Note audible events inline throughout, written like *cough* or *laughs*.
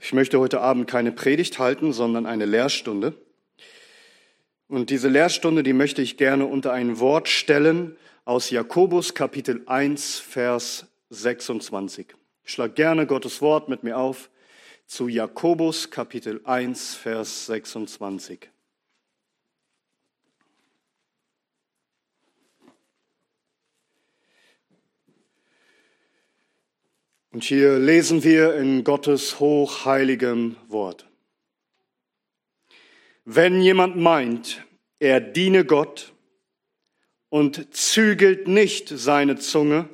Ich möchte heute Abend keine Predigt halten, sondern eine Lehrstunde. Und diese Lehrstunde, die möchte ich gerne unter ein Wort stellen aus Jakobus Kapitel 1, Vers 26. Ich schlage gerne Gottes Wort mit mir auf zu Jakobus Kapitel 1, Vers 26. Und hier lesen wir in Gottes hochheiligem Wort. Wenn jemand meint, er diene Gott und zügelt nicht seine Zunge,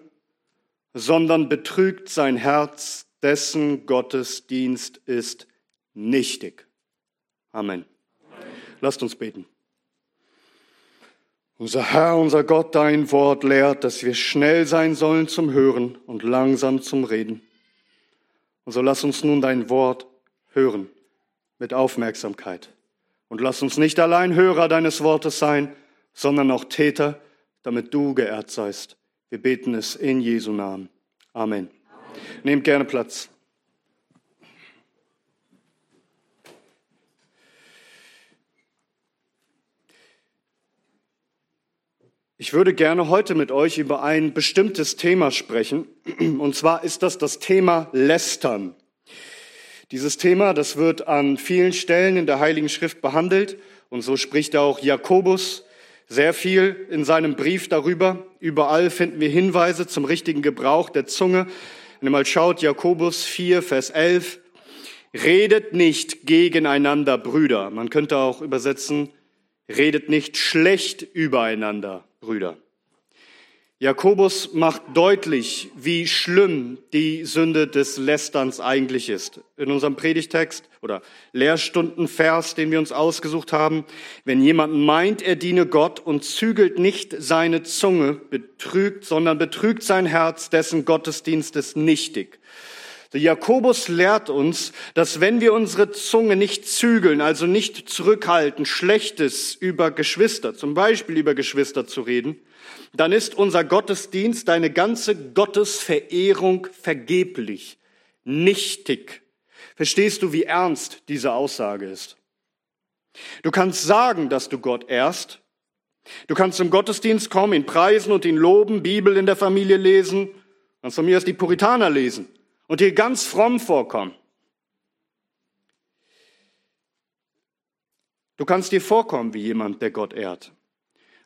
sondern betrügt sein Herz, dessen Gottesdienst ist nichtig. Amen. Amen. Lasst uns beten. Unser Herr, unser Gott, dein Wort lehrt, dass wir schnell sein sollen zum Hören und langsam zum Reden. Und so lass uns nun dein Wort hören mit Aufmerksamkeit. Und lass uns nicht allein Hörer deines Wortes sein, sondern auch Täter, damit du geehrt seist. Wir beten es in Jesu Namen. Amen. Amen. Nehmt gerne Platz. Ich würde gerne heute mit euch über ein bestimmtes Thema sprechen. Und zwar ist das das Thema Lästern. Dieses Thema, das wird an vielen Stellen in der Heiligen Schrift behandelt. Und so spricht auch Jakobus sehr viel in seinem Brief darüber. Überall finden wir Hinweise zum richtigen Gebrauch der Zunge. Wenn ihr mal schaut, Jakobus 4, Vers 11. Redet nicht gegeneinander, Brüder. Man könnte auch übersetzen, redet nicht schlecht übereinander, Brüder. Jakobus macht deutlich, wie schlimm die Sünde des Lästerns eigentlich ist. In unserem Predigtext oder Lehrstundenvers, den wir uns ausgesucht haben, wenn jemand meint, er diene Gott und zügelt nicht seine Zunge, betrügt, sondern betrügt sein Herz, dessen Gottesdienst ist nichtig. Der Jakobus lehrt uns, dass wenn wir unsere Zunge nicht zügeln, also nicht zurückhalten, Schlechtes über Geschwister, zum Beispiel über Geschwister zu reden, dann ist unser Gottesdienst, deine ganze Gottesverehrung vergeblich, nichtig. Verstehst du, wie ernst diese Aussage ist? Du kannst sagen, dass du Gott ehrst. Du kannst zum Gottesdienst kommen, ihn preisen und ihn loben, Bibel in der Familie lesen, kannst von mir aus die Puritaner lesen und dir ganz fromm vorkommen. Du kannst dir vorkommen wie jemand, der Gott ehrt.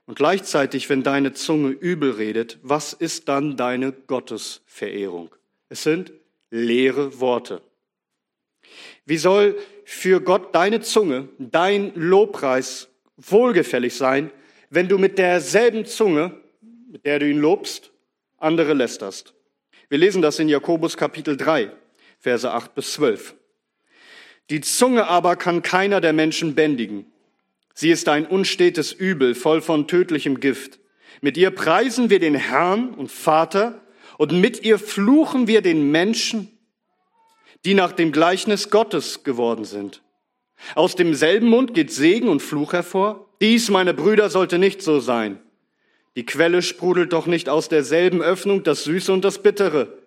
Und gleichzeitig, wenn deine Zunge übel redet, was ist dann deine Gottesverehrung? Es sind leere Worte. Wie soll für Gott deine Zunge, dein Lobpreis wohlgefällig sein, wenn du mit derselben Zunge, mit der du ihn lobst, andere lästerst? Wir lesen das in Jakobus Kapitel 3, Verse 8 bis 12. Die Zunge aber kann keiner der Menschen bändigen. Sie ist ein unstetes Übel, voll von tödlichem Gift. Mit ihr preisen wir den Herrn und Vater und mit ihr fluchen wir den Menschen, die nach dem Gleichnis Gottes geworden sind. Aus demselben Mund geht Segen und Fluch hervor. Dies, meine Brüder, sollte nicht so sein. Die Quelle sprudelt doch nicht aus derselben Öffnung das Süße und das Bittere.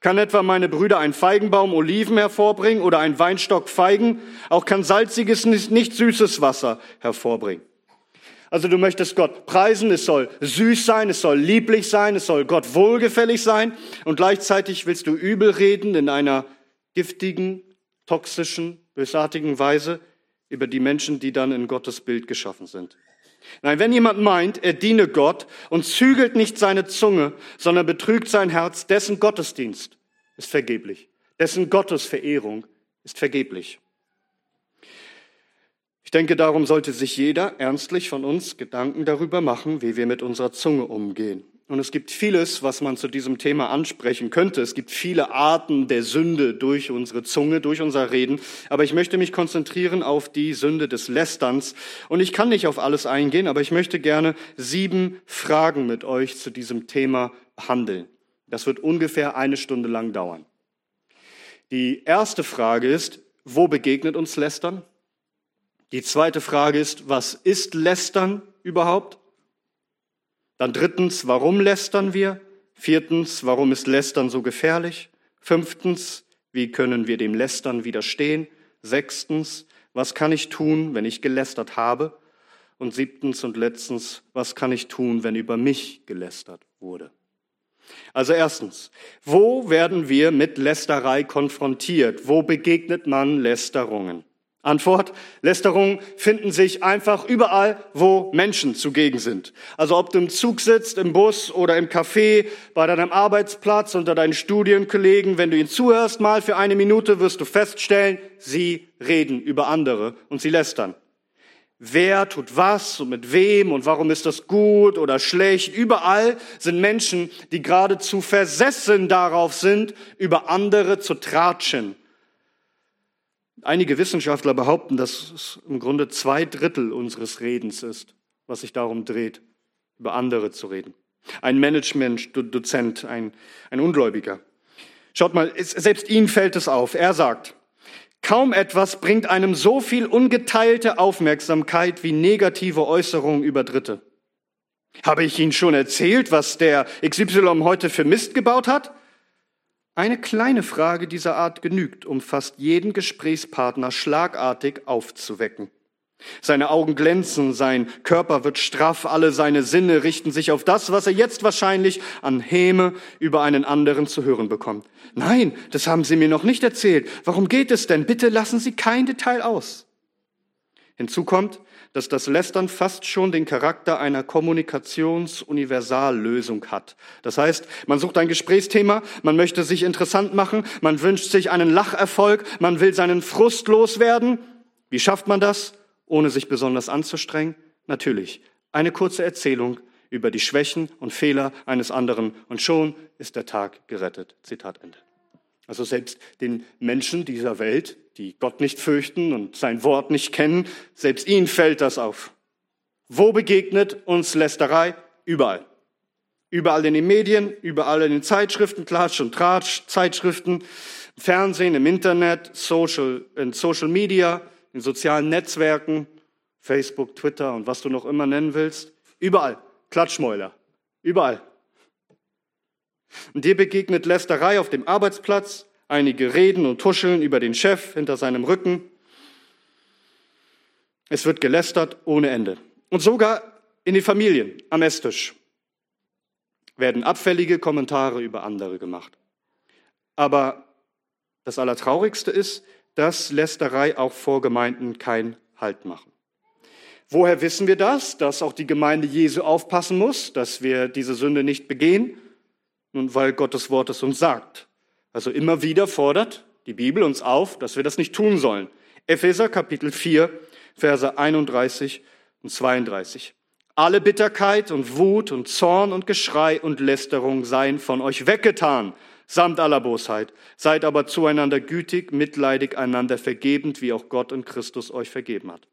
Kann etwa meine Brüder ein Feigenbaum Oliven hervorbringen oder ein Weinstock Feigen? Auch kann salziges, nicht süßes Wasser hervorbringen. Also du möchtest Gott preisen, es soll süß sein, es soll lieblich sein, es soll Gott wohlgefällig sein und gleichzeitig willst du übel reden in einer giftigen, toxischen, bösartigen Weise über die Menschen, die dann in Gottes Bild geschaffen sind. Nein, wenn jemand meint, er diene Gott und zügelt nicht seine Zunge, sondern betrügt sein Herz, dessen Gottesdienst ist vergeblich. Dessen Gottesverehrung ist vergeblich. Ich denke, darum sollte sich jeder ernstlich von uns Gedanken darüber machen, wie wir mit unserer Zunge umgehen. Und es gibt vieles, was man zu diesem Thema ansprechen könnte. Es gibt viele Arten der Sünde durch unsere Zunge, durch unser Reden. Aber ich möchte mich konzentrieren auf die Sünde des Lästerns. Und ich kann nicht auf alles eingehen, aber ich möchte gerne sieben Fragen mit euch zu diesem Thema behandeln. Das wird ungefähr eine Stunde lang dauern. Die erste Frage ist, wo begegnet uns Lästern? Die zweite Frage ist, was ist Lästern überhaupt? Dann drittens, warum lästern wir? Viertens, warum ist Lästern so gefährlich? Fünftens, Wie können wir dem Lästern widerstehen? Sechstens, was kann ich tun, wenn ich gelästert habe? Und siebtens und letztens, was kann ich tun, wenn über mich gelästert wurde? Also erstens, wo werden wir mit Lästerei konfrontiert? Wo begegnet man Lästerungen? Antwort, Lästerungen finden sich einfach überall, wo Menschen zugegen sind. Also ob du im Zug sitzt, im Bus oder im Café, bei deinem Arbeitsplatz, unter deinen Studienkollegen, wenn du ihnen zuhörst, mal für eine Minute wirst du feststellen, sie reden über andere und sie lästern. Wer tut was und mit wem und warum ist das gut oder schlecht? Überall sind Menschen, die geradezu versessen darauf sind, über andere zu tratschen Einige Wissenschaftler behaupten, dass es im Grunde zwei Drittel unseres Redens ist, was sich darum dreht, über andere zu reden. Ein Management-Dozent, ein, ein Ungläubiger. Schaut mal, selbst ihm fällt es auf. Er sagt, kaum etwas bringt einem so viel ungeteilte Aufmerksamkeit wie negative Äußerungen über Dritte. Habe ich Ihnen schon erzählt, was der XY heute für Mist gebaut hat? Eine kleine Frage dieser Art genügt, um fast jeden Gesprächspartner schlagartig aufzuwecken. Seine Augen glänzen, sein Körper wird straff, alle seine Sinne richten sich auf das, was er jetzt wahrscheinlich an Häme über einen anderen zu hören bekommt. Nein, das haben Sie mir noch nicht erzählt. Warum geht es denn? Bitte lassen Sie kein Detail aus. Hinzu kommt, dass das Lästern fast schon den Charakter einer Kommunikationsuniversallösung hat. Das heißt, man sucht ein Gesprächsthema, man möchte sich interessant machen, man wünscht sich einen Lacherfolg, man will seinen Frust loswerden. Wie schafft man das, ohne sich besonders anzustrengen? Natürlich, eine kurze Erzählung über die Schwächen und Fehler eines anderen und schon ist der Tag gerettet. Zitat Ende. Also selbst den Menschen dieser Welt, die Gott nicht fürchten und sein Wort nicht kennen, selbst ihnen fällt das auf. Wo begegnet uns Lästerei? Überall. Überall in den Medien, überall in den Zeitschriften, Klatsch und Tratsch, Zeitschriften, Fernsehen, im Internet, Social, in Social Media, in sozialen Netzwerken, Facebook, Twitter und was du noch immer nennen willst. Überall. Klatschmäuler. Überall. Und dir begegnet Lästerei auf dem Arbeitsplatz, einige reden und tuscheln über den Chef hinter seinem Rücken. Es wird gelästert ohne Ende. Und sogar in den Familien am Esstisch werden abfällige Kommentare über andere gemacht. Aber das Allertraurigste ist, dass Lästerei auch vor Gemeinden keinen Halt machen. Woher wissen wir das? Dass auch die Gemeinde Jesu aufpassen muss, dass wir diese Sünde nicht begehen? Nun, weil Gottes Wort es uns sagt. Also immer wieder fordert die Bibel uns auf, dass wir das nicht tun sollen. Epheser Kapitel 4, Verse 31 und 32. Alle Bitterkeit und Wut und Zorn und Geschrei und Lästerung seien von euch weggetan, samt aller Bosheit. Seid aber zueinander gütig, mitleidig, einander vergebend, wie auch Gott in Christus euch vergeben hat.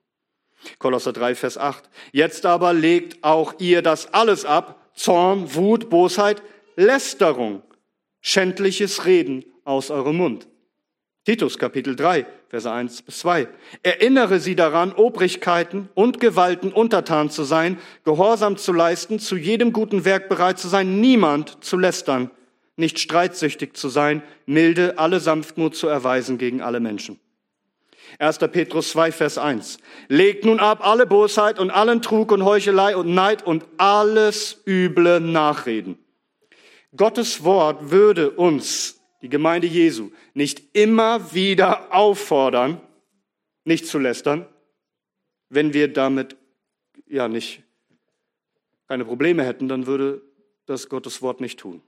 Kolosser 3, Vers 8. Jetzt aber legt auch ihr das alles ab, Zorn, Wut, Bosheit, Lästerung, schändliches Reden aus eurem Mund. Titus Kapitel 3, Verse 1 bis 2. Erinnere sie daran, Obrigkeiten und Gewalten untertan zu sein, Gehorsam zu leisten, zu jedem guten Werk bereit zu sein, niemand zu lästern, nicht streitsüchtig zu sein, milde, alle Sanftmut zu erweisen gegen alle Menschen. 1. Petrus 2, Vers 1. Legt nun ab alle Bosheit und allen Trug und Heuchelei und Neid und alles üble Nachreden Gottes Wort würde uns, die Gemeinde Jesu, nicht immer wieder auffordern, nicht zu lästern, wenn wir damit ja nicht keine Probleme hätten, dann würde das Gottes Wort nicht tun.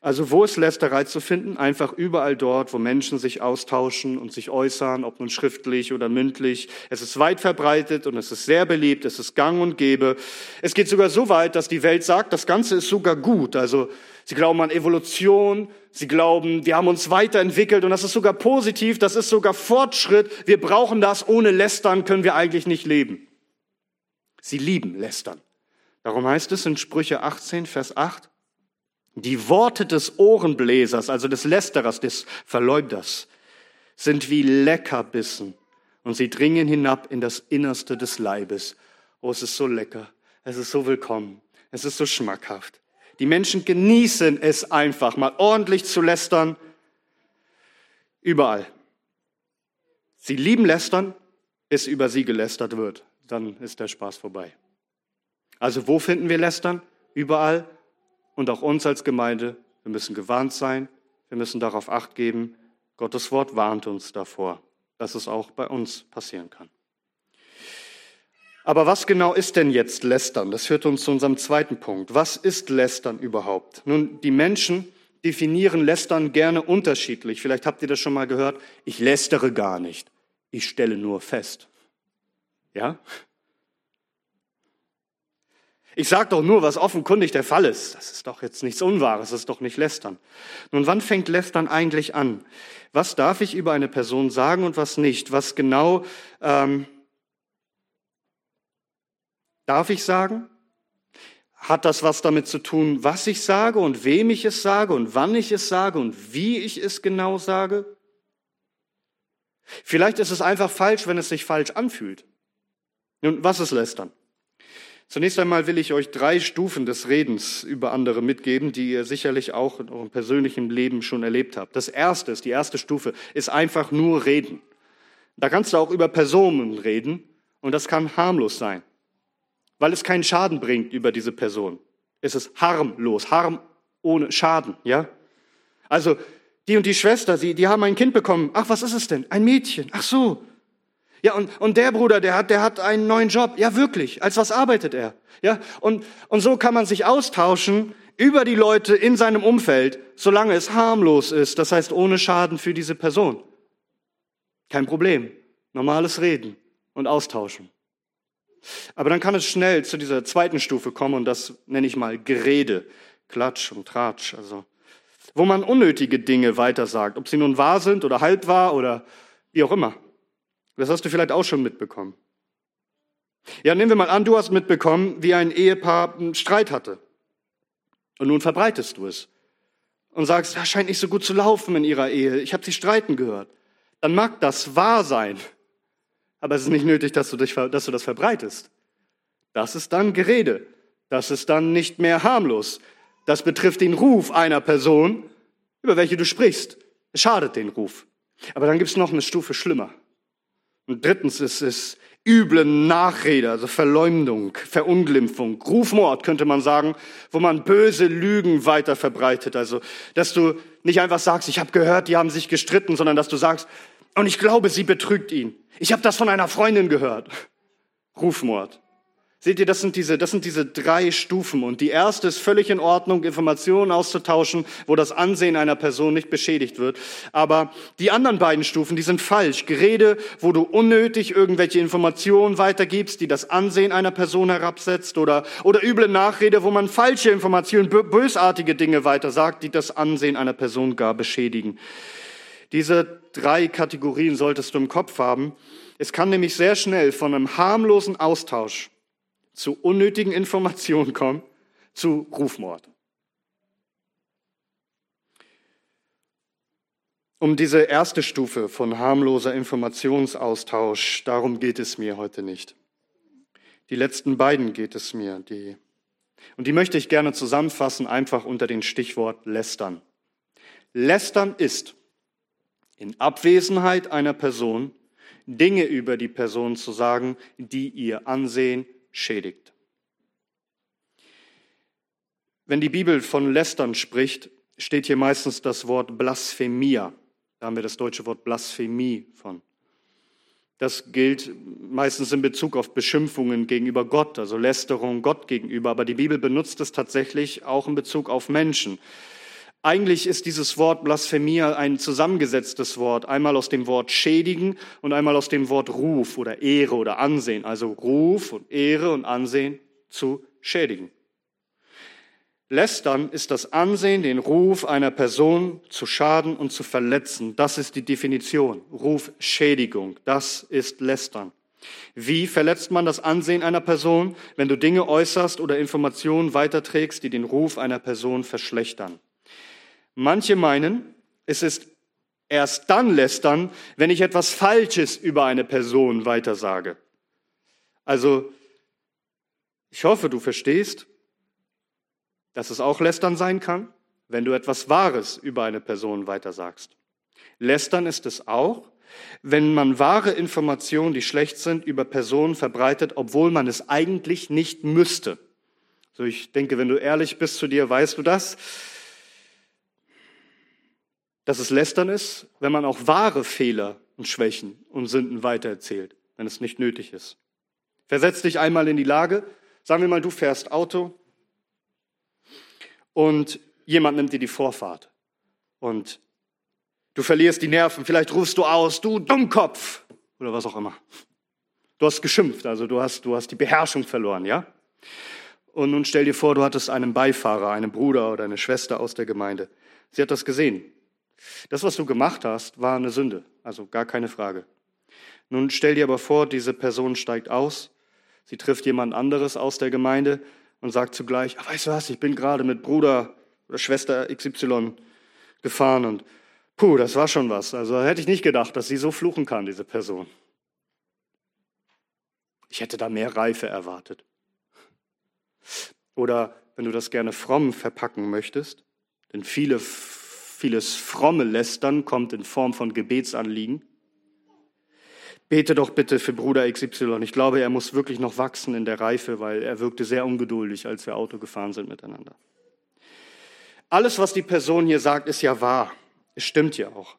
Also wo ist Lästerei zu finden? Einfach überall dort, wo Menschen sich austauschen und sich äußern, ob nun schriftlich oder mündlich. Es ist weit verbreitet und es ist sehr beliebt, es ist gang und gäbe. Es geht sogar so weit, dass die Welt sagt, das Ganze ist sogar gut. Also sie glauben an Evolution, sie glauben, wir haben uns weiterentwickelt und das ist sogar positiv, das ist sogar Fortschritt. Wir brauchen das, ohne Lästern können wir eigentlich nicht leben. Sie lieben Lästern. Darum heißt es in Sprüche 18, Vers 8, die Worte des Ohrenbläsers, also des Lästerers, des Verleumders, sind wie Leckerbissen und sie dringen hinab in das Innerste des Leibes. Oh, es ist so lecker, es ist so willkommen, es ist so schmackhaft. Die Menschen genießen es einfach, mal ordentlich zu lästern. Überall. Sie lieben lästern, bis über sie gelästert wird. Dann ist der Spaß vorbei. Also wo finden wir Lästern? Überall. Und auch uns als Gemeinde. Wir müssen gewarnt sein. Wir müssen darauf acht geben. Gottes Wort warnt uns davor, dass es auch bei uns passieren kann. Aber was genau ist denn jetzt Lästern? Das führt uns zu unserem zweiten Punkt. Was ist Lästern überhaupt? Nun, die Menschen definieren Lästern gerne unterschiedlich. Vielleicht habt ihr das schon mal gehört. Ich lästere gar nicht. Ich stelle nur fest. Ja? Ich sage doch nur, was offenkundig der Fall ist. Das ist doch jetzt nichts Unwahres, das ist doch nicht Lästern. Nun, wann fängt Lästern eigentlich an? Was darf ich über eine Person sagen und was nicht? Was genau ähm, darf ich sagen? Hat das was damit zu tun, was ich sage und wem ich es sage und wann ich es sage und wie ich es genau sage? Vielleicht ist es einfach falsch, wenn es sich falsch anfühlt. Nun, was ist Lästern? Zunächst einmal will ich euch drei Stufen des Redens über andere mitgeben, die ihr sicherlich auch in eurem persönlichen Leben schon erlebt habt. Das erste ist, die erste Stufe, ist einfach nur reden. Da kannst du auch über Personen reden und das kann harmlos sein, weil es keinen Schaden bringt über diese Person. Es ist harmlos, harm ohne Schaden, ja? Also, die und die Schwester, die, die haben ein Kind bekommen. Ach, was ist es denn? Ein Mädchen. Ach so. Ja, und, und der Bruder, der hat, der hat einen neuen Job. Ja, wirklich. Als was arbeitet er? Ja, und, und so kann man sich austauschen über die Leute in seinem Umfeld, solange es harmlos ist. Das heißt, ohne Schaden für diese Person. Kein Problem. Normales Reden und Austauschen. Aber dann kann es schnell zu dieser zweiten Stufe kommen und das nenne ich mal Gerede, Klatsch und Tratsch, also wo man unnötige Dinge weitersagt, ob sie nun wahr sind oder halb wahr oder wie auch immer. Das hast du vielleicht auch schon mitbekommen. Ja, nehmen wir mal an, du hast mitbekommen, wie ein Ehepaar einen Streit hatte. Und nun verbreitest du es und sagst, das scheint nicht so gut zu laufen in ihrer Ehe. Ich habe sie streiten gehört. Dann mag das wahr sein, aber es ist nicht nötig, dass du, dich, dass du das verbreitest. Das ist dann Gerede. Das ist dann nicht mehr harmlos. Das betrifft den Ruf einer Person, über welche du sprichst. Es schadet den Ruf. Aber dann gibt es noch eine Stufe schlimmer. Und drittens ist es üble Nachrede, also Verleumdung, Verunglimpfung, Rufmord könnte man sagen, wo man böse Lügen weiter verbreitet. Also, dass du nicht einfach sagst, ich habe gehört, die haben sich gestritten, sondern dass du sagst, und ich glaube, sie betrügt ihn. Ich habe das von einer Freundin gehört. Rufmord. Seht ihr, das sind, diese, das sind diese drei Stufen. Und die erste ist völlig in Ordnung, Informationen auszutauschen, wo das Ansehen einer Person nicht beschädigt wird. Aber die anderen beiden Stufen, die sind falsch. Gerede, wo du unnötig irgendwelche Informationen weitergibst, die das Ansehen einer Person herabsetzt. Oder, oder üble Nachrede, wo man falsche Informationen, bösartige Dinge weitersagt, die das Ansehen einer Person gar beschädigen. Diese drei Kategorien solltest du im Kopf haben. Es kann nämlich sehr schnell von einem harmlosen Austausch zu unnötigen Informationen kommen, zu Rufmord. Um diese erste Stufe von harmloser Informationsaustausch, darum geht es mir heute nicht. Die letzten beiden geht es mir, die, und die möchte ich gerne zusammenfassen, einfach unter dem Stichwort Lästern. Lästern ist, in Abwesenheit einer Person, Dinge über die Person zu sagen, die ihr Ansehen schädigt. Wenn die Bibel von Lästern spricht, steht hier meistens das Wort Blasphemia. Da haben wir das deutsche Wort Blasphemie von. Das gilt meistens in Bezug auf Beschimpfungen gegenüber Gott, also Lästerung Gott gegenüber. Aber die Bibel benutzt es tatsächlich auch in Bezug auf Menschen. Eigentlich ist dieses Wort Blasphemia ein zusammengesetztes Wort, einmal aus dem Wort schädigen und einmal aus dem Wort Ruf oder Ehre oder Ansehen, also Ruf und Ehre und Ansehen zu schädigen. Lästern ist das Ansehen, den Ruf einer Person zu schaden und zu verletzen. Das ist die Definition. Rufschädigung. Das ist Lästern. Wie verletzt man das Ansehen einer Person, wenn du Dinge äußerst oder Informationen weiterträgst, die den Ruf einer Person verschlechtern? Manche meinen, es ist erst dann lästern, wenn ich etwas Falsches über eine Person weitersage. Also, ich hoffe, du verstehst, dass es auch lästern sein kann, wenn du etwas Wahres über eine Person weitersagst. Lästern ist es auch, wenn man wahre Informationen, die schlecht sind, über Personen verbreitet, obwohl man es eigentlich nicht müsste. So, ich denke, wenn du ehrlich bist zu dir, weißt du das, dass es Lästern ist, wenn man auch wahre Fehler und Schwächen und Sünden weitererzählt, wenn es nicht nötig ist. Versetz dich einmal in die Lage, sagen wir mal, du fährst Auto und jemand nimmt dir die Vorfahrt und du verlierst die Nerven, vielleicht rufst du aus, du Dummkopf oder was auch immer. Du hast geschimpft, also du hast, du hast die Beherrschung verloren, ja? Und nun stell dir vor, du hattest einen Beifahrer, einen Bruder oder eine Schwester aus der Gemeinde. Sie hat das gesehen. Das, was du gemacht hast, war eine Sünde, also gar keine Frage. Nun stell dir aber vor, diese Person steigt aus, sie trifft jemand anderes aus der Gemeinde und sagt zugleich, ah, weißt du was, ich bin gerade mit Bruder oder Schwester XY gefahren und puh, das war schon was. Also hätte ich nicht gedacht, dass sie so fluchen kann, diese Person. Ich hätte da mehr Reife erwartet. Oder wenn du das gerne fromm verpacken möchtest, denn viele, vieles fromme Lästern kommt in Form von Gebetsanliegen. Bete doch bitte für Bruder XY. Ich glaube, er muss wirklich noch wachsen in der Reife, weil er wirkte sehr ungeduldig, als wir Auto gefahren sind miteinander. Alles, was die Person hier sagt, ist ja wahr. Es stimmt ja auch.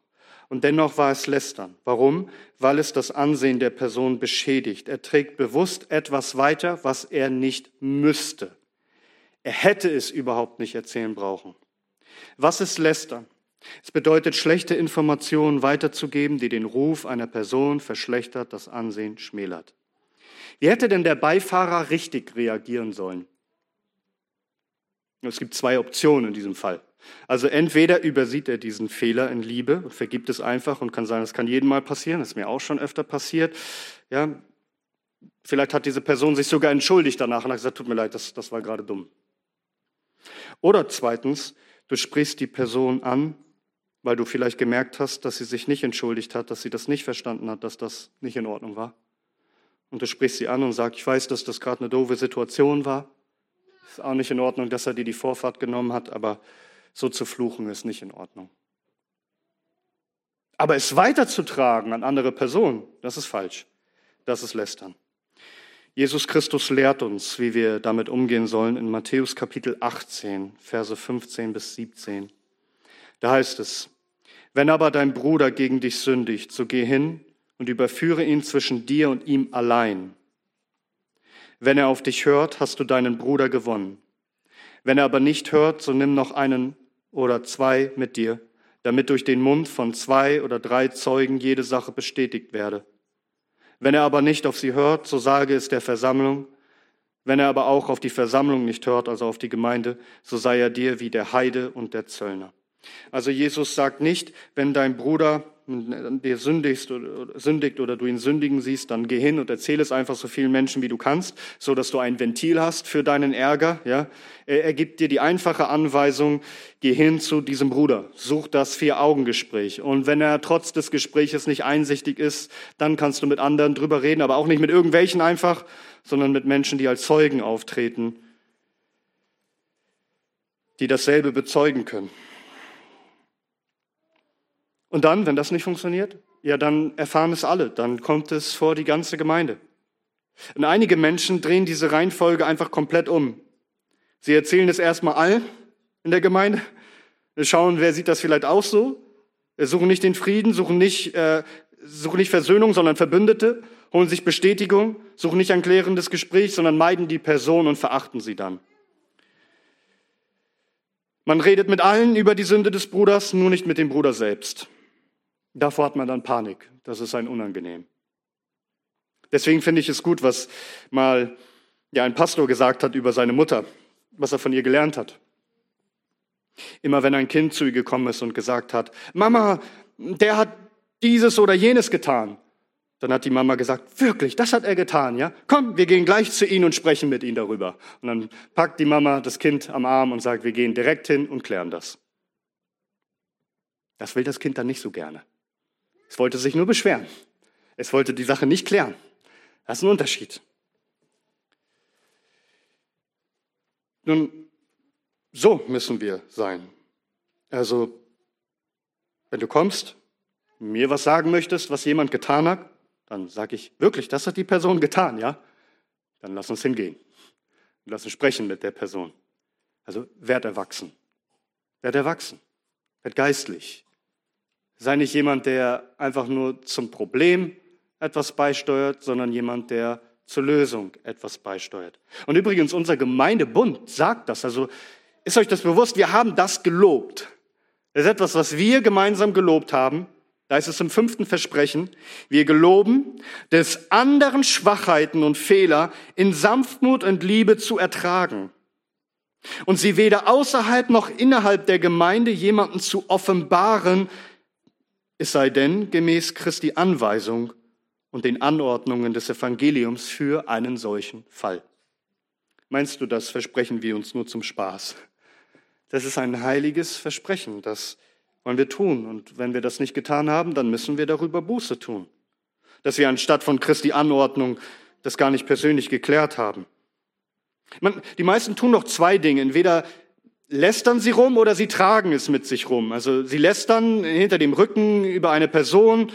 Und dennoch war es Lästern. Warum? Weil es das Ansehen der Person beschädigt. Er trägt bewusst etwas weiter, was er nicht müsste. Er hätte es überhaupt nicht erzählen brauchen. Was ist Lästern? Es bedeutet, schlechte Informationen weiterzugeben, die den Ruf einer Person verschlechtert, das Ansehen schmälert. Wie hätte denn der Beifahrer richtig reagieren sollen? Es gibt zwei Optionen in diesem Fall. Also entweder übersieht er diesen Fehler in Liebe und vergibt es einfach und kann sagen, das kann jedem mal passieren, das ist mir auch schon öfter passiert. Ja, vielleicht hat diese Person sich sogar entschuldigt danach und hat gesagt, tut mir leid, das, das war gerade dumm. Oder zweitens, du sprichst die Person an, weil du vielleicht gemerkt hast, dass sie sich nicht entschuldigt hat, dass sie das nicht verstanden hat, dass das nicht in Ordnung war. Und du sprichst sie an und sagst, ich weiß, dass das gerade eine doofe Situation war. Ist auch nicht in Ordnung, dass er dir die Vorfahrt genommen hat, aber so zu fluchen ist nicht in Ordnung. Aber es weiterzutragen an andere Personen, das ist falsch. Das ist Lästern. Jesus Christus lehrt uns, wie wir damit umgehen sollen in Matthäus Kapitel 18, Verse 15 bis 17. Da heißt es, wenn aber dein Bruder gegen dich sündigt, so geh hin und überführe ihn zwischen dir und ihm allein. Wenn er auf dich hört, hast du deinen Bruder gewonnen. Wenn er aber nicht hört, so nimm noch einen oder zwei mit dir, damit durch den Mund von zwei oder drei Zeugen jede Sache bestätigt werde. Wenn er aber nicht auf sie hört, so sage es der Versammlung. Wenn er aber auch auf die Versammlung nicht hört, also auf die Gemeinde, so sei er dir wie der Heide und der Zöllner. Also Jesus sagt nicht, wenn dein Bruder dir sündigst oder, sündigt oder du ihn sündigen siehst, dann geh hin und erzähle es einfach so vielen Menschen, wie du kannst, so dass du ein Ventil hast für deinen Ärger. Ja? Er, gibt dir die einfache Anweisung, geh hin zu diesem Bruder, such das Vier-Augen-Gespräch. Und wenn er trotz des Gespräches nicht einsichtig ist, dann kannst du mit anderen drüber reden, aber auch nicht mit irgendwelchen einfach, sondern mit Menschen, die als Zeugen auftreten, die dasselbe bezeugen können. Und dann, wenn das nicht funktioniert, ja, dann erfahren es alle, dann kommt es vor die ganze Gemeinde. Und einige Menschen drehen diese Reihenfolge einfach komplett um. Sie erzählen es erstmal allen in der Gemeinde, schauen, wer sieht das vielleicht auch so, suchen nicht den Frieden, suchen nicht, äh, suchen nicht Versöhnung, sondern Verbündete, holen sich Bestätigung, suchen nicht ein klärendes Gespräch, sondern meiden die Person und verachten sie dann. Man redet mit allen über die Sünde des Bruders, nur nicht mit dem Bruder selbst. Davor hat man dann Panik. Das ist ein unangenehm. Deswegen finde ich es gut, was mal ja, ein Pastor gesagt hat über seine Mutter, was er von ihr gelernt hat. Immer wenn ein Kind zu ihr gekommen ist und gesagt hat, Mama, der hat dieses oder jenes getan, dann hat die Mama gesagt, wirklich, das hat er getan, ja? Komm, wir gehen gleich zu ihm und sprechen mit ihm darüber. Und dann packt die Mama das Kind am Arm und sagt, wir gehen direkt hin und klären das. Das will das Kind dann nicht so gerne. Es wollte sich nur beschweren. Es wollte die Sache nicht klären. Das ist ein Unterschied. Nun, so müssen wir sein. Also, wenn du kommst, mir was sagen möchtest, was jemand getan hat, dann sage ich, wirklich, das hat die Person getan, ja? Dann lass uns hingehen. Lass uns sprechen mit der Person. Also werd erwachsen. Werd erwachsen. Werd geistlich. Sei nicht jemand, der einfach nur zum Problem etwas beisteuert, sondern jemand, der zur Lösung etwas beisteuert. Und übrigens, unser Gemeindebund sagt das. Also ist euch das bewusst? Wir haben das gelobt. Das ist etwas, was wir gemeinsam gelobt haben. Da ist es im fünften Versprechen. Wir geloben, des anderen Schwachheiten und Fehler in Sanftmut und Liebe zu ertragen und sie weder außerhalb noch innerhalb der Gemeinde jemanden zu offenbaren, es sei denn gemäß Christi Anweisung und den Anordnungen des Evangeliums für einen solchen Fall. Meinst du, das versprechen wir uns nur zum Spaß? Das ist ein heiliges Versprechen, das wollen wir tun. Und wenn wir das nicht getan haben, dann müssen wir darüber Buße tun. Dass wir anstatt von Christi Anordnung das gar nicht persönlich geklärt haben. Man, die meisten tun noch zwei Dinge. Entweder lästern sie rum oder sie tragen es mit sich rum. Also sie lästern hinter dem Rücken über eine Person,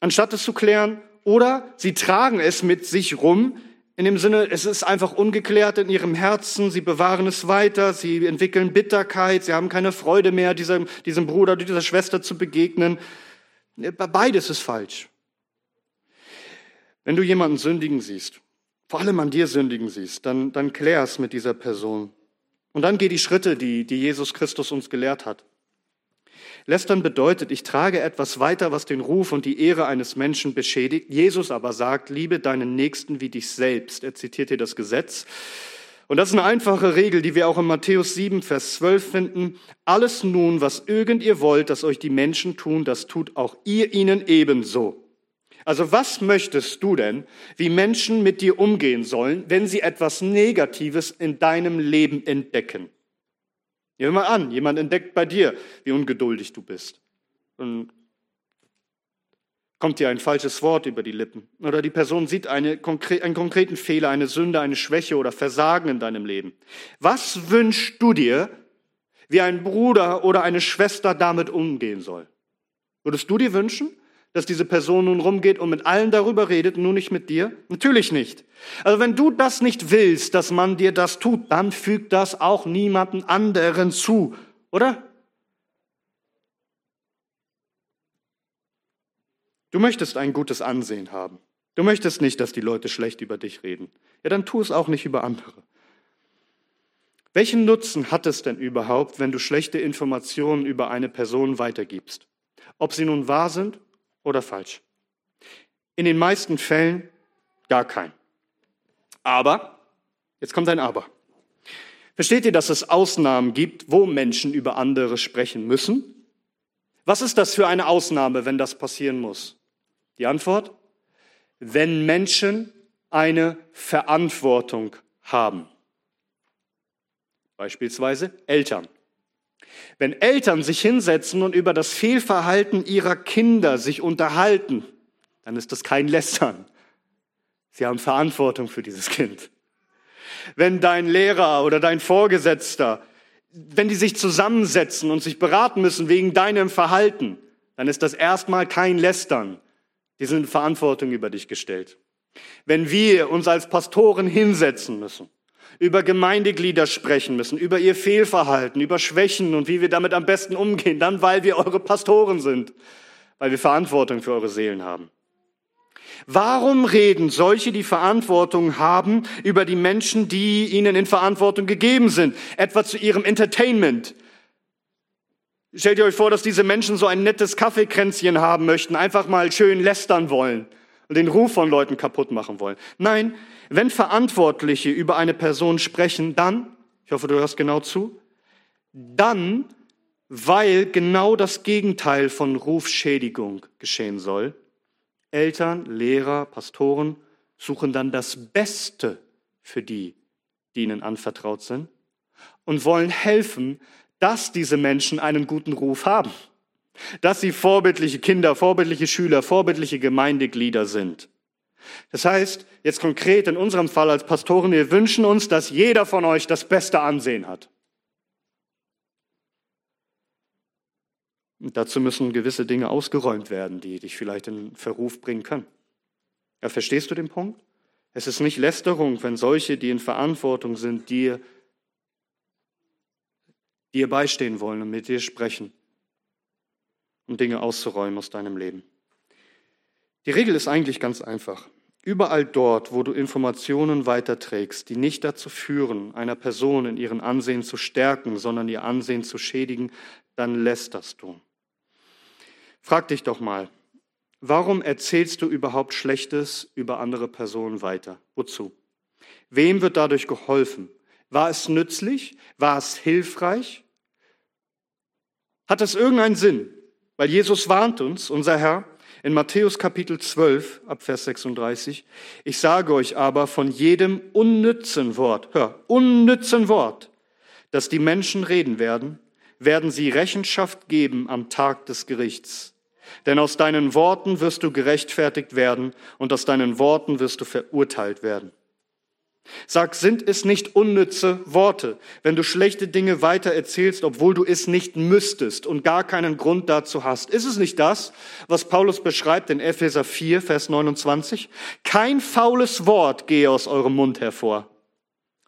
anstatt es zu klären. Oder sie tragen es mit sich rum, in dem Sinne, es ist einfach ungeklärt in ihrem Herzen, sie bewahren es weiter, sie entwickeln Bitterkeit, sie haben keine Freude mehr, diesem, diesem Bruder oder dieser Schwester zu begegnen. Beides ist falsch. Wenn du jemanden sündigen siehst, vor allem an dir sündigen siehst, dann, dann klär es mit dieser Person. Und dann geh die Schritte, die, die Jesus Christus uns gelehrt hat. Lästern bedeutet, ich trage etwas weiter, was den Ruf und die Ehre eines Menschen beschädigt. Jesus aber sagt, liebe deinen Nächsten wie dich selbst. Er zitiert hier das Gesetz. Und das ist eine einfache Regel, die wir auch in Matthäus 7, Vers 12 finden. Alles nun, was irgend ihr wollt, dass euch die Menschen tun, das tut auch ihr ihnen ebenso. Also was möchtest du denn, wie Menschen mit dir umgehen sollen, wenn sie etwas Negatives in deinem Leben entdecken? Nehmen wir mal an, jemand entdeckt bei dir, wie ungeduldig du bist. Und kommt dir ein falsches Wort über die Lippen. Oder die Person sieht eine, einen konkreten Fehler, eine Sünde, eine Schwäche oder Versagen in deinem Leben. Was wünschst du dir, wie ein Bruder oder eine Schwester damit umgehen soll? Würdest du dir wünschen, dass diese Person nun rumgeht und mit allen darüber redet, nur nicht mit dir? Natürlich nicht. Also wenn du das nicht willst, dass man dir das tut, dann fügt das auch niemanden anderen zu, oder? Du möchtest ein gutes Ansehen haben. Du möchtest nicht, dass die Leute schlecht über dich reden. Ja, dann tu es auch nicht über andere. Welchen Nutzen hat es denn überhaupt, wenn du schlechte Informationen über eine Person weitergibst? Ob sie nun wahr sind oder falsch? In den meisten Fällen gar kein. Aber, jetzt kommt ein Aber. Versteht ihr, dass es Ausnahmen gibt, wo Menschen über andere sprechen müssen? Was ist das für eine Ausnahme, wenn das passieren muss? Die Antwort? Wenn Menschen eine Verantwortung haben. Beispielsweise Eltern. Wenn Eltern sich hinsetzen und über das Fehlverhalten ihrer Kinder sich unterhalten, dann ist das kein Lästern. Sie haben Verantwortung für dieses Kind. Wenn dein Lehrer oder dein Vorgesetzter, wenn die sich zusammensetzen und sich beraten müssen wegen deinem Verhalten, dann ist das erstmal kein Lästern. Die sind Verantwortung über dich gestellt. Wenn wir uns als Pastoren hinsetzen müssen über Gemeindeglieder sprechen müssen, über ihr Fehlverhalten, über Schwächen und wie wir damit am besten umgehen, dann weil wir eure Pastoren sind, weil wir Verantwortung für eure Seelen haben. Warum reden solche, die Verantwortung haben, über die Menschen, die ihnen in Verantwortung gegeben sind, etwa zu ihrem Entertainment? Stellt ihr euch vor, dass diese Menschen so ein nettes Kaffeekränzchen haben möchten, einfach mal schön lästern wollen und den Ruf von Leuten kaputt machen wollen. Nein, wenn Verantwortliche über eine Person sprechen, dann, ich hoffe, du hörst genau zu, dann, weil genau das Gegenteil von Rufschädigung geschehen soll. Eltern, Lehrer, Pastoren suchen dann das Beste für die, die ihnen anvertraut sind und wollen helfen, dass diese Menschen einen guten Ruf haben dass sie vorbildliche Kinder, vorbildliche Schüler, vorbildliche Gemeindeglieder sind. Das heißt, jetzt konkret in unserem Fall als Pastoren, wir wünschen uns, dass jeder von euch das beste Ansehen hat. Und dazu müssen gewisse Dinge ausgeräumt werden, die dich vielleicht in Verruf bringen können. Ja, verstehst du den Punkt? Es ist nicht Lästerung, wenn solche, die in Verantwortung sind, dir, dir beistehen wollen und mit dir sprechen, um Dinge auszuräumen aus deinem Leben. Die Regel ist eigentlich ganz einfach. Überall dort, wo du Informationen weiterträgst, die nicht dazu führen, einer Person in ihren Ansehen zu stärken, sondern ihr Ansehen zu schädigen, dann lästerst du. Frag dich doch mal, warum erzählst du überhaupt Schlechtes über andere Personen weiter? Wozu? Wem wird dadurch geholfen? War es nützlich? War es hilfreich? Hat es irgendeinen Sinn? Weil Jesus warnt uns, unser Herr, in Matthäus Kapitel 12 ab Vers 36, ich sage euch aber von jedem unnützen Wort, hör, unnützen Wort, das die Menschen reden werden, werden sie Rechenschaft geben am Tag des Gerichts. Denn aus deinen Worten wirst du gerechtfertigt werden und aus deinen Worten wirst du verurteilt werden. Sag, sind es nicht unnütze Worte, wenn du schlechte Dinge weiter erzählst, obwohl du es nicht müsstest und gar keinen Grund dazu hast? Ist es nicht das, was Paulus beschreibt in Epheser 4, Vers 29? Kein faules Wort gehe aus eurem Mund hervor,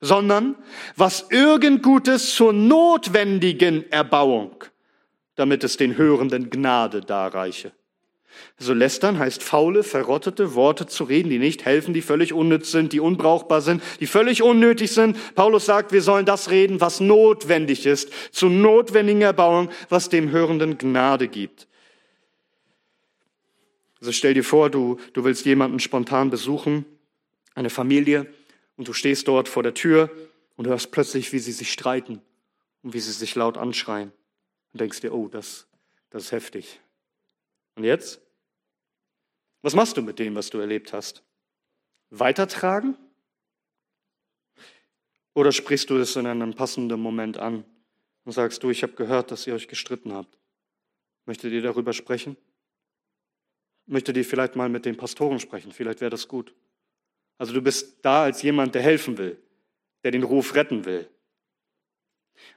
sondern was irgend Gutes zur notwendigen Erbauung, damit es den Hörenden Gnade darreiche. So lästern heißt faule, verrottete Worte zu reden, die nicht helfen, die völlig unnütz sind, die unbrauchbar sind, die völlig unnötig sind. Paulus sagt, wir sollen das reden, was notwendig ist, zur notwendigen Erbauung, was dem Hörenden Gnade gibt. Also stell dir vor, du, du willst jemanden spontan besuchen, eine Familie, und du stehst dort vor der Tür und hörst plötzlich, wie sie sich streiten und wie sie sich laut anschreien. Und denkst dir, oh, das, das ist heftig. Und jetzt? Was machst du mit dem, was du erlebt hast? Weitertragen? Oder sprichst du es in einem passenden Moment an und sagst du, ich habe gehört, dass ihr euch gestritten habt. Möchtet ihr darüber sprechen? Möchtet ihr vielleicht mal mit den Pastoren sprechen? Vielleicht wäre das gut. Also du bist da als jemand, der helfen will, der den Ruf retten will.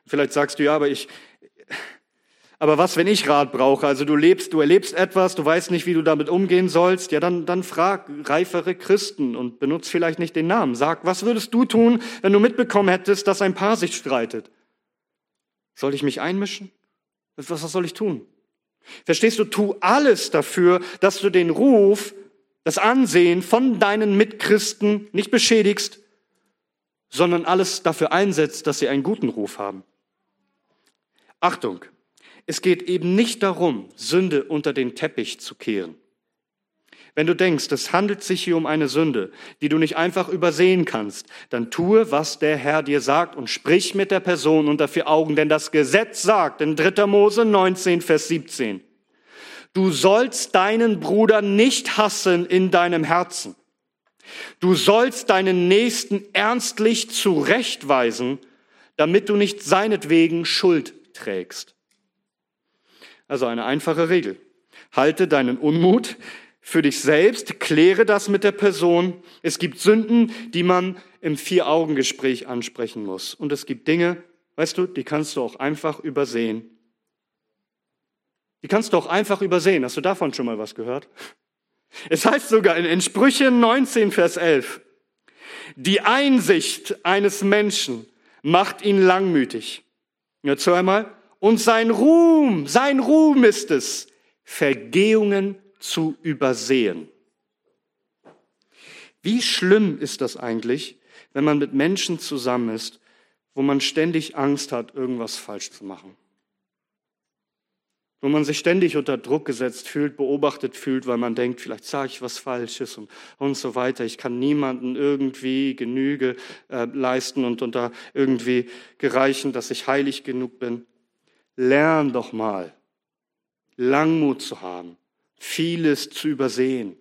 Vielleicht sagst du, ja, aber ich, aber was, wenn ich Rat brauche? Also du lebst, du erlebst etwas, du weißt nicht, wie du damit umgehen sollst. Ja, dann, dann frag reifere Christen und benutzt vielleicht nicht den Namen. Sag, was würdest du tun, wenn du mitbekommen hättest, dass ein Paar sich streitet? Soll ich mich einmischen? Was, was soll ich tun? Verstehst du, tu alles dafür, dass du den Ruf, das Ansehen von deinen Mitchristen nicht beschädigst, sondern alles dafür einsetzt, dass sie einen guten Ruf haben. Achtung, es geht eben nicht darum, Sünde unter den Teppich zu kehren. Wenn du denkst, es handelt sich hier um eine Sünde, die du nicht einfach übersehen kannst, dann tue, was der Herr dir sagt und sprich mit der Person unter vier Augen, denn das Gesetz sagt in 3. Mose 19, Vers 17, du sollst deinen Bruder nicht hassen in deinem Herzen. Du sollst deinen Nächsten ernstlich zurechtweisen, damit du nicht seinetwegen Schuld trägst. Also eine einfache Regel. Halte deinen Unmut für dich selbst, kläre das mit der Person. Es gibt Sünden, die man im Vier-Augen-Gespräch ansprechen muss. Und es gibt Dinge, weißt du, die kannst du auch einfach übersehen. Die kannst du auch einfach übersehen. Hast du davon schon mal was gehört? Es heißt sogar in, Sprüche 19, Vers 11, die Einsicht eines Menschen macht ihn langmütig. Jetzt hör einmal, und sein Ruhm, sein Ruhm ist es, Vergehungen zu übersehen. Wie schlimm ist das eigentlich, wenn man mit Menschen zusammen ist, wo man ständig Angst hat, irgendwas falsch zu machen? Wo man sich ständig unter Druck gesetzt fühlt, beobachtet fühlt, weil man denkt, vielleicht sage ich was Falsches und, und so weiter. Ich kann niemanden irgendwie Genüge äh, leisten und unter irgendwie gereichen, dass ich heilig genug bin. Lern doch mal, Langmut zu haben, vieles zu übersehen.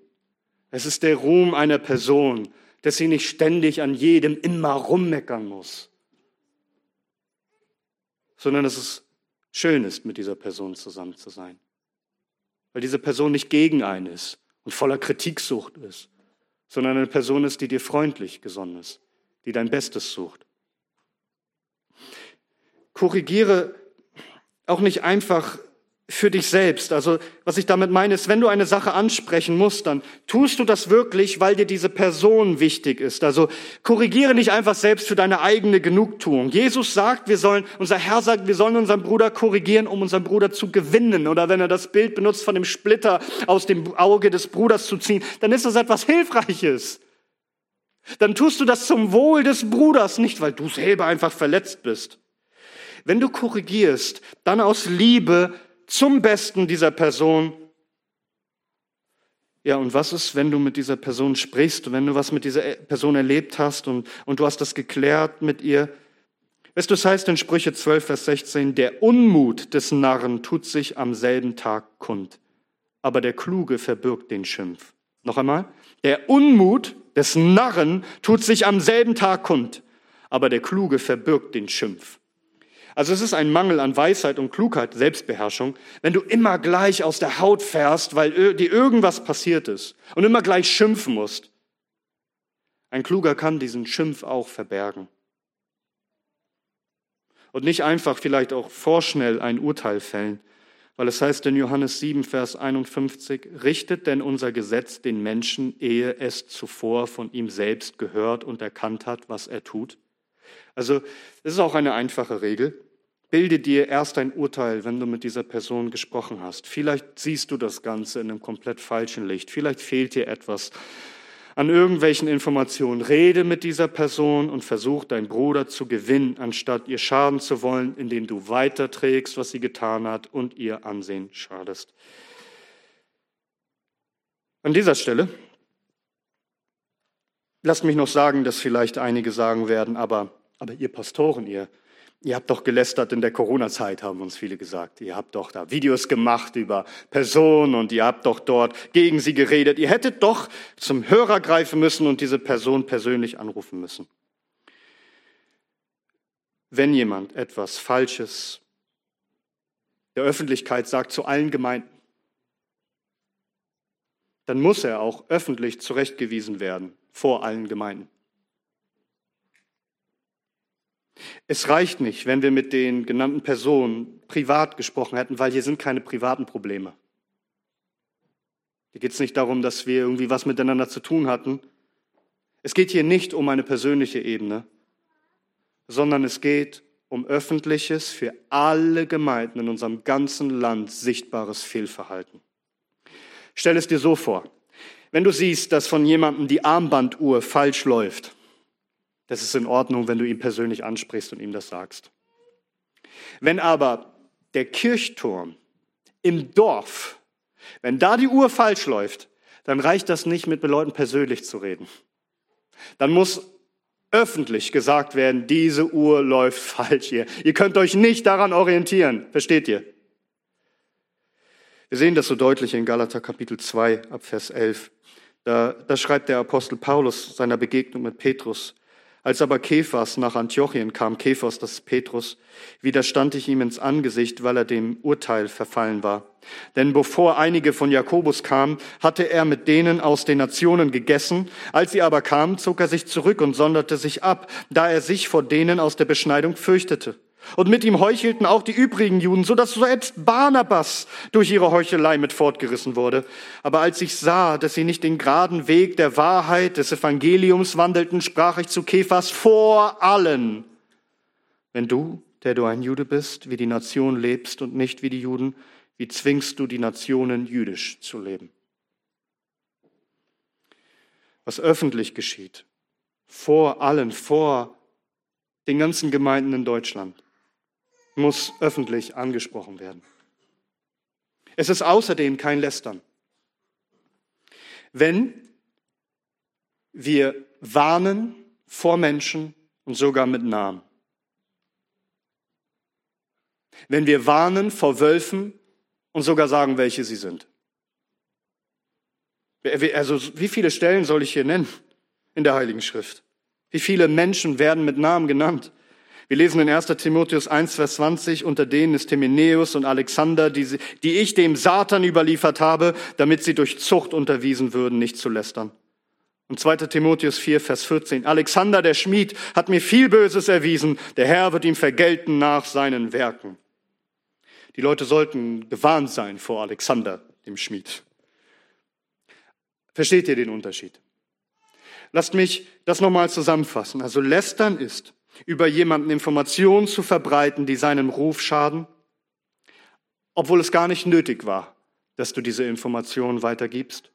Es ist der Ruhm einer Person, dass sie nicht ständig an jedem immer rummeckern muss, sondern dass es schön ist, mit dieser Person zusammen zu sein. Weil diese Person nicht gegen einen ist und voller Kritiksucht ist, sondern eine Person ist, die dir freundlich gesonnen ist, die dein Bestes sucht. Korrigiere auch nicht einfach für dich selbst. Also was ich damit meine ist, wenn du eine Sache ansprechen musst, dann tust du das wirklich, weil dir diese Person wichtig ist. Also korrigiere nicht einfach selbst für deine eigene Genugtuung. Jesus sagt, wir sollen, unser Herr sagt, wir sollen unseren Bruder korrigieren, um unseren Bruder zu gewinnen. Oder wenn er das Bild benutzt, von dem Splitter aus dem Auge des Bruders zu ziehen, dann ist das etwas Hilfreiches. Dann tust du das zum Wohl des Bruders, nicht weil du selber einfach verletzt bist. Wenn du korrigierst, dann aus Liebe zum Besten dieser Person. Ja, und was ist, wenn du mit dieser Person sprichst, wenn du was mit dieser Person erlebt hast und, und du hast das geklärt mit ihr? Weißt du, es heißt in Sprüche 12, Vers 16, der Unmut des Narren tut sich am selben Tag kund, aber der Kluge verbirgt den Schimpf. Noch einmal, der Unmut des Narren tut sich am selben Tag kund, aber der Kluge verbirgt den Schimpf. Also es ist ein Mangel an Weisheit und Klugheit, Selbstbeherrschung, wenn du immer gleich aus der Haut fährst, weil dir irgendwas passiert ist und immer gleich schimpfen musst. Ein Kluger kann diesen Schimpf auch verbergen. Und nicht einfach vielleicht auch vorschnell ein Urteil fällen, weil es heißt in Johannes 7, Vers 51, richtet denn unser Gesetz den Menschen, ehe es zuvor von ihm selbst gehört und erkannt hat, was er tut? Also es ist auch eine einfache Regel. Bilde dir erst ein Urteil, wenn du mit dieser Person gesprochen hast. Vielleicht siehst du das Ganze in einem komplett falschen Licht. Vielleicht fehlt dir etwas an irgendwelchen Informationen. Rede mit dieser Person und versuch deinen Bruder zu gewinnen, anstatt ihr schaden zu wollen, indem du weiterträgst, was sie getan hat und ihr Ansehen schadest. An dieser Stelle lasst mich noch sagen, dass vielleicht einige sagen werden, aber aber ihr Pastoren, ihr, ihr habt doch gelästert in der Corona-Zeit, haben uns viele gesagt. Ihr habt doch da Videos gemacht über Personen und ihr habt doch dort gegen sie geredet. Ihr hättet doch zum Hörer greifen müssen und diese Person persönlich anrufen müssen. Wenn jemand etwas Falsches der Öffentlichkeit sagt zu allen Gemeinden, dann muss er auch öffentlich zurechtgewiesen werden vor allen Gemeinden. Es reicht nicht, wenn wir mit den genannten Personen privat gesprochen hätten, weil hier sind keine privaten Probleme. Hier geht es nicht darum, dass wir irgendwie was miteinander zu tun hatten. Es geht hier nicht um eine persönliche Ebene, sondern es geht um öffentliches, für alle Gemeinden in unserem ganzen Land sichtbares Fehlverhalten. Stell es dir so vor, wenn du siehst, dass von jemandem die Armbanduhr falsch läuft, das ist in Ordnung, wenn du ihn persönlich ansprichst und ihm das sagst. Wenn aber der Kirchturm im Dorf, wenn da die Uhr falsch läuft, dann reicht das nicht, mit Leuten persönlich zu reden. Dann muss öffentlich gesagt werden, diese Uhr läuft *laughs* falsch hier. Ihr könnt euch nicht daran orientieren. Versteht ihr? Wir sehen das so deutlich in Galater Kapitel 2 ab Vers 11. Da, da schreibt der Apostel Paulus seiner Begegnung mit Petrus, als aber Kephas nach Antiochien kam, Kephas, das ist Petrus, widerstand ich ihm ins Angesicht, weil er dem Urteil verfallen war. Denn bevor einige von Jakobus kamen, hatte er mit denen aus den Nationen gegessen. Als sie aber kamen, zog er sich zurück und sonderte sich ab, da er sich vor denen aus der Beschneidung fürchtete. Und mit ihm heuchelten auch die übrigen Juden, so dass selbst Barnabas durch ihre Heuchelei mit fortgerissen wurde. Aber als ich sah, dass sie nicht den geraden Weg der Wahrheit des Evangeliums wandelten, sprach ich zu Kephas vor allen. Wenn du, der du ein Jude bist, wie die Nation lebst und nicht wie die Juden, wie zwingst du die Nationen jüdisch zu leben? Was öffentlich geschieht, vor allen, vor den ganzen Gemeinden in Deutschland, muss öffentlich angesprochen werden. Es ist außerdem kein Lästern. Wenn wir warnen vor Menschen und sogar mit Namen. Wenn wir warnen vor Wölfen und sogar sagen, welche sie sind. Also wie viele Stellen soll ich hier nennen in der Heiligen Schrift? Wie viele Menschen werden mit Namen genannt? Wir lesen in 1. Timotheus 1, Vers 20, unter denen ist Hymenäus und Alexander, die, die ich dem Satan überliefert habe, damit sie durch Zucht unterwiesen würden, nicht zu lästern. Und 2. Timotheus 4, Vers 14, Alexander der Schmied hat mir viel Böses erwiesen, der Herr wird ihm vergelten nach seinen Werken. Die Leute sollten gewarnt sein vor Alexander, dem Schmied. Versteht ihr den Unterschied? Lasst mich das nochmal zusammenfassen. Also lästern ist, über jemanden Informationen zu verbreiten, die seinem Ruf schaden, obwohl es gar nicht nötig war, dass du diese Informationen weitergibst.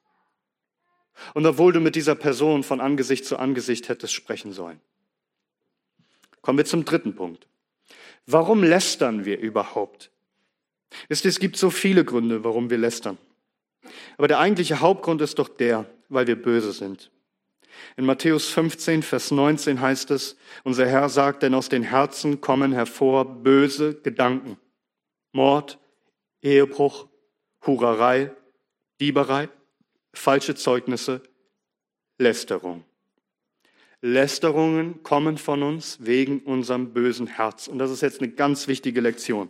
Und obwohl du mit dieser Person von Angesicht zu Angesicht hättest sprechen sollen. Kommen wir zum dritten Punkt. Warum lästern wir überhaupt? Wisst ihr, es gibt so viele Gründe, warum wir lästern. Aber der eigentliche Hauptgrund ist doch der, weil wir böse sind. In Matthäus 15, Vers 19 heißt es, unser Herr sagt, denn aus den Herzen kommen hervor böse Gedanken. Mord, Ehebruch, Hurerei, Dieberei, falsche Zeugnisse, Lästerung. Lästerungen kommen von uns wegen unserem bösen Herz. Und das ist jetzt eine ganz wichtige Lektion.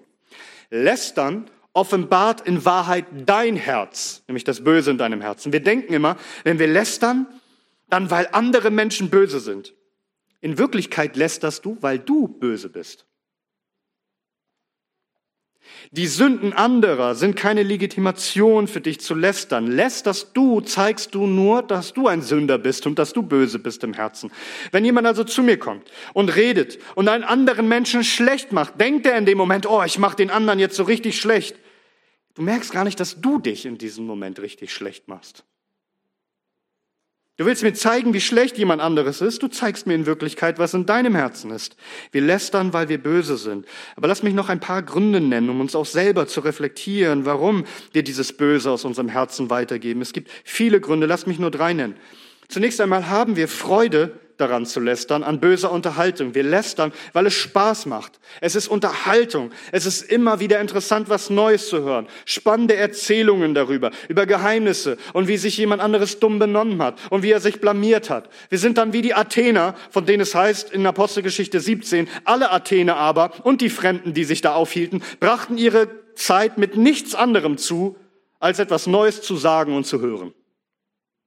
Lästern offenbart in Wahrheit dein Herz, nämlich das Böse in deinem Herzen. Wir denken immer, wenn wir lästern, dann weil andere Menschen böse sind. In Wirklichkeit lästerst du, weil du böse bist. Die Sünden anderer sind keine Legitimation für dich zu lästern. Lästerst du, zeigst du nur, dass du ein Sünder bist und dass du böse bist im Herzen. Wenn jemand also zu mir kommt und redet und einen anderen Menschen schlecht macht, denkt er in dem Moment, oh, ich mache den anderen jetzt so richtig schlecht. Du merkst gar nicht, dass du dich in diesem Moment richtig schlecht machst. Du willst mir zeigen, wie schlecht jemand anderes ist. Du zeigst mir in Wirklichkeit, was in deinem Herzen ist. Wir lästern, weil wir böse sind. Aber lass mich noch ein paar Gründe nennen, um uns auch selber zu reflektieren, warum wir dieses Böse aus unserem Herzen weitergeben. Es gibt viele Gründe. Lass mich nur drei nennen. Zunächst einmal haben wir Freude daran zu lästern, an böser Unterhaltung. Wir lästern, weil es Spaß macht. Es ist Unterhaltung. Es ist immer wieder interessant, was Neues zu hören. Spannende Erzählungen darüber, über Geheimnisse und wie sich jemand anderes dumm benommen hat und wie er sich blamiert hat. Wir sind dann wie die Athener, von denen es heißt in Apostelgeschichte 17, alle Athener aber und die Fremden, die sich da aufhielten, brachten ihre Zeit mit nichts anderem zu, als etwas Neues zu sagen und zu hören.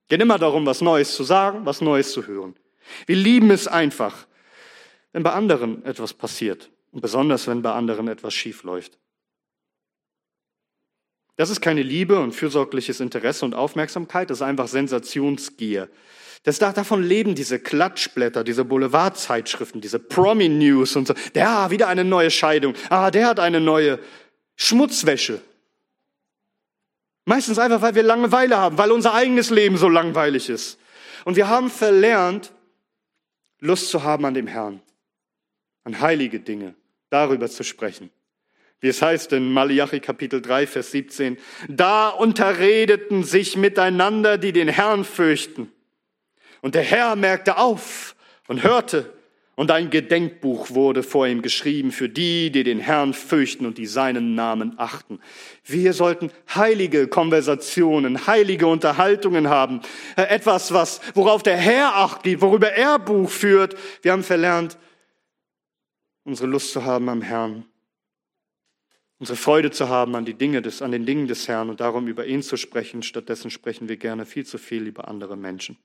Geht immer darum, was Neues zu sagen, was Neues zu hören. Wir lieben es einfach, wenn bei anderen etwas passiert und besonders wenn bei anderen etwas schief läuft. Das ist keine Liebe und fürsorgliches Interesse und Aufmerksamkeit, das ist einfach Sensationsgier. Das, davon leben diese Klatschblätter, diese Boulevardzeitschriften, diese Promi-News und so. Der, hat wieder eine neue Scheidung. Ah, der hat eine neue Schmutzwäsche. Meistens einfach, weil wir Langeweile haben, weil unser eigenes Leben so langweilig ist. Und wir haben verlernt, Lust zu haben an dem Herrn, an heilige Dinge, darüber zu sprechen. Wie es heißt in Malachi Kapitel 3, Vers 17, da unterredeten sich miteinander, die den Herrn fürchten. Und der Herr merkte auf und hörte und ein Gedenkbuch wurde vor ihm geschrieben für die, die den Herrn fürchten und die seinen Namen achten. Wir sollten heilige Konversationen, heilige Unterhaltungen haben. Äh, etwas, was, worauf der Herr acht gibt, worüber er Buch führt. Wir haben verlernt, unsere Lust zu haben am Herrn. Unsere Freude zu haben an, die Dinge des, an den Dingen des Herrn und darum über ihn zu sprechen. Stattdessen sprechen wir gerne viel zu viel über andere Menschen.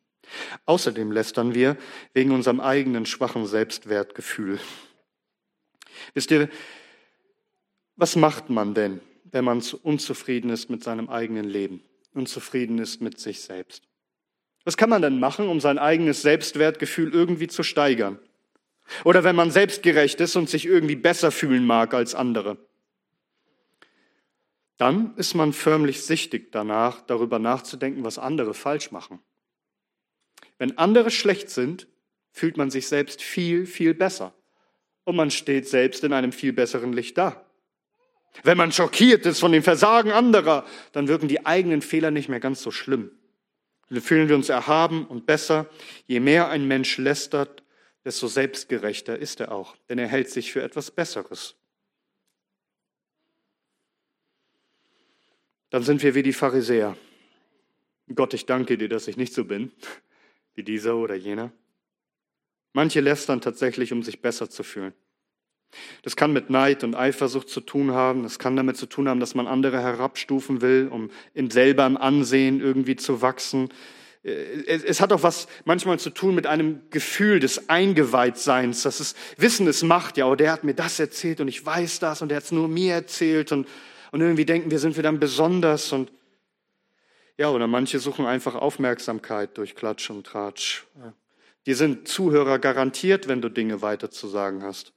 Außerdem lästern wir wegen unserem eigenen schwachen Selbstwertgefühl. Wisst ihr, was macht man denn, wenn man unzufrieden ist mit seinem eigenen Leben, unzufrieden ist mit sich selbst? Was kann man denn machen, um sein eigenes Selbstwertgefühl irgendwie zu steigern? Oder wenn man selbstgerecht ist und sich irgendwie besser fühlen mag als andere? Dann ist man förmlich sichtig danach, darüber nachzudenken, was andere falsch machen. Wenn andere schlecht sind, fühlt man sich selbst viel, viel besser. Und man steht selbst in einem viel besseren Licht da. Wenn man schockiert ist von dem Versagen anderer, dann wirken die eigenen Fehler nicht mehr ganz so schlimm. Dann fühlen wir uns erhaben und besser. Je mehr ein Mensch lästert, desto selbstgerechter ist er auch, denn er hält sich für etwas Besseres. Dann sind wir wie die Pharisäer. Gott, ich danke dir, dass ich nicht so bin wie dieser oder jener. Manche lästern tatsächlich, um sich besser zu fühlen. Das kann mit Neid und Eifersucht zu tun haben. Das kann damit zu tun haben, dass man andere herabstufen will, um in selber im Ansehen irgendwie zu wachsen, es, es hat auch was manchmal zu tun mit einem Gefühl des Eingeweihtseins, dass es Wissen es macht, ja, oh, der hat mir das erzählt und ich weiß das und der hat es nur mir erzählt und, und irgendwie denken wir, sind wir dann besonders und ja, oder manche suchen einfach Aufmerksamkeit durch Klatsch und Tratsch. Die sind Zuhörer garantiert, wenn du Dinge weiter zu sagen hast.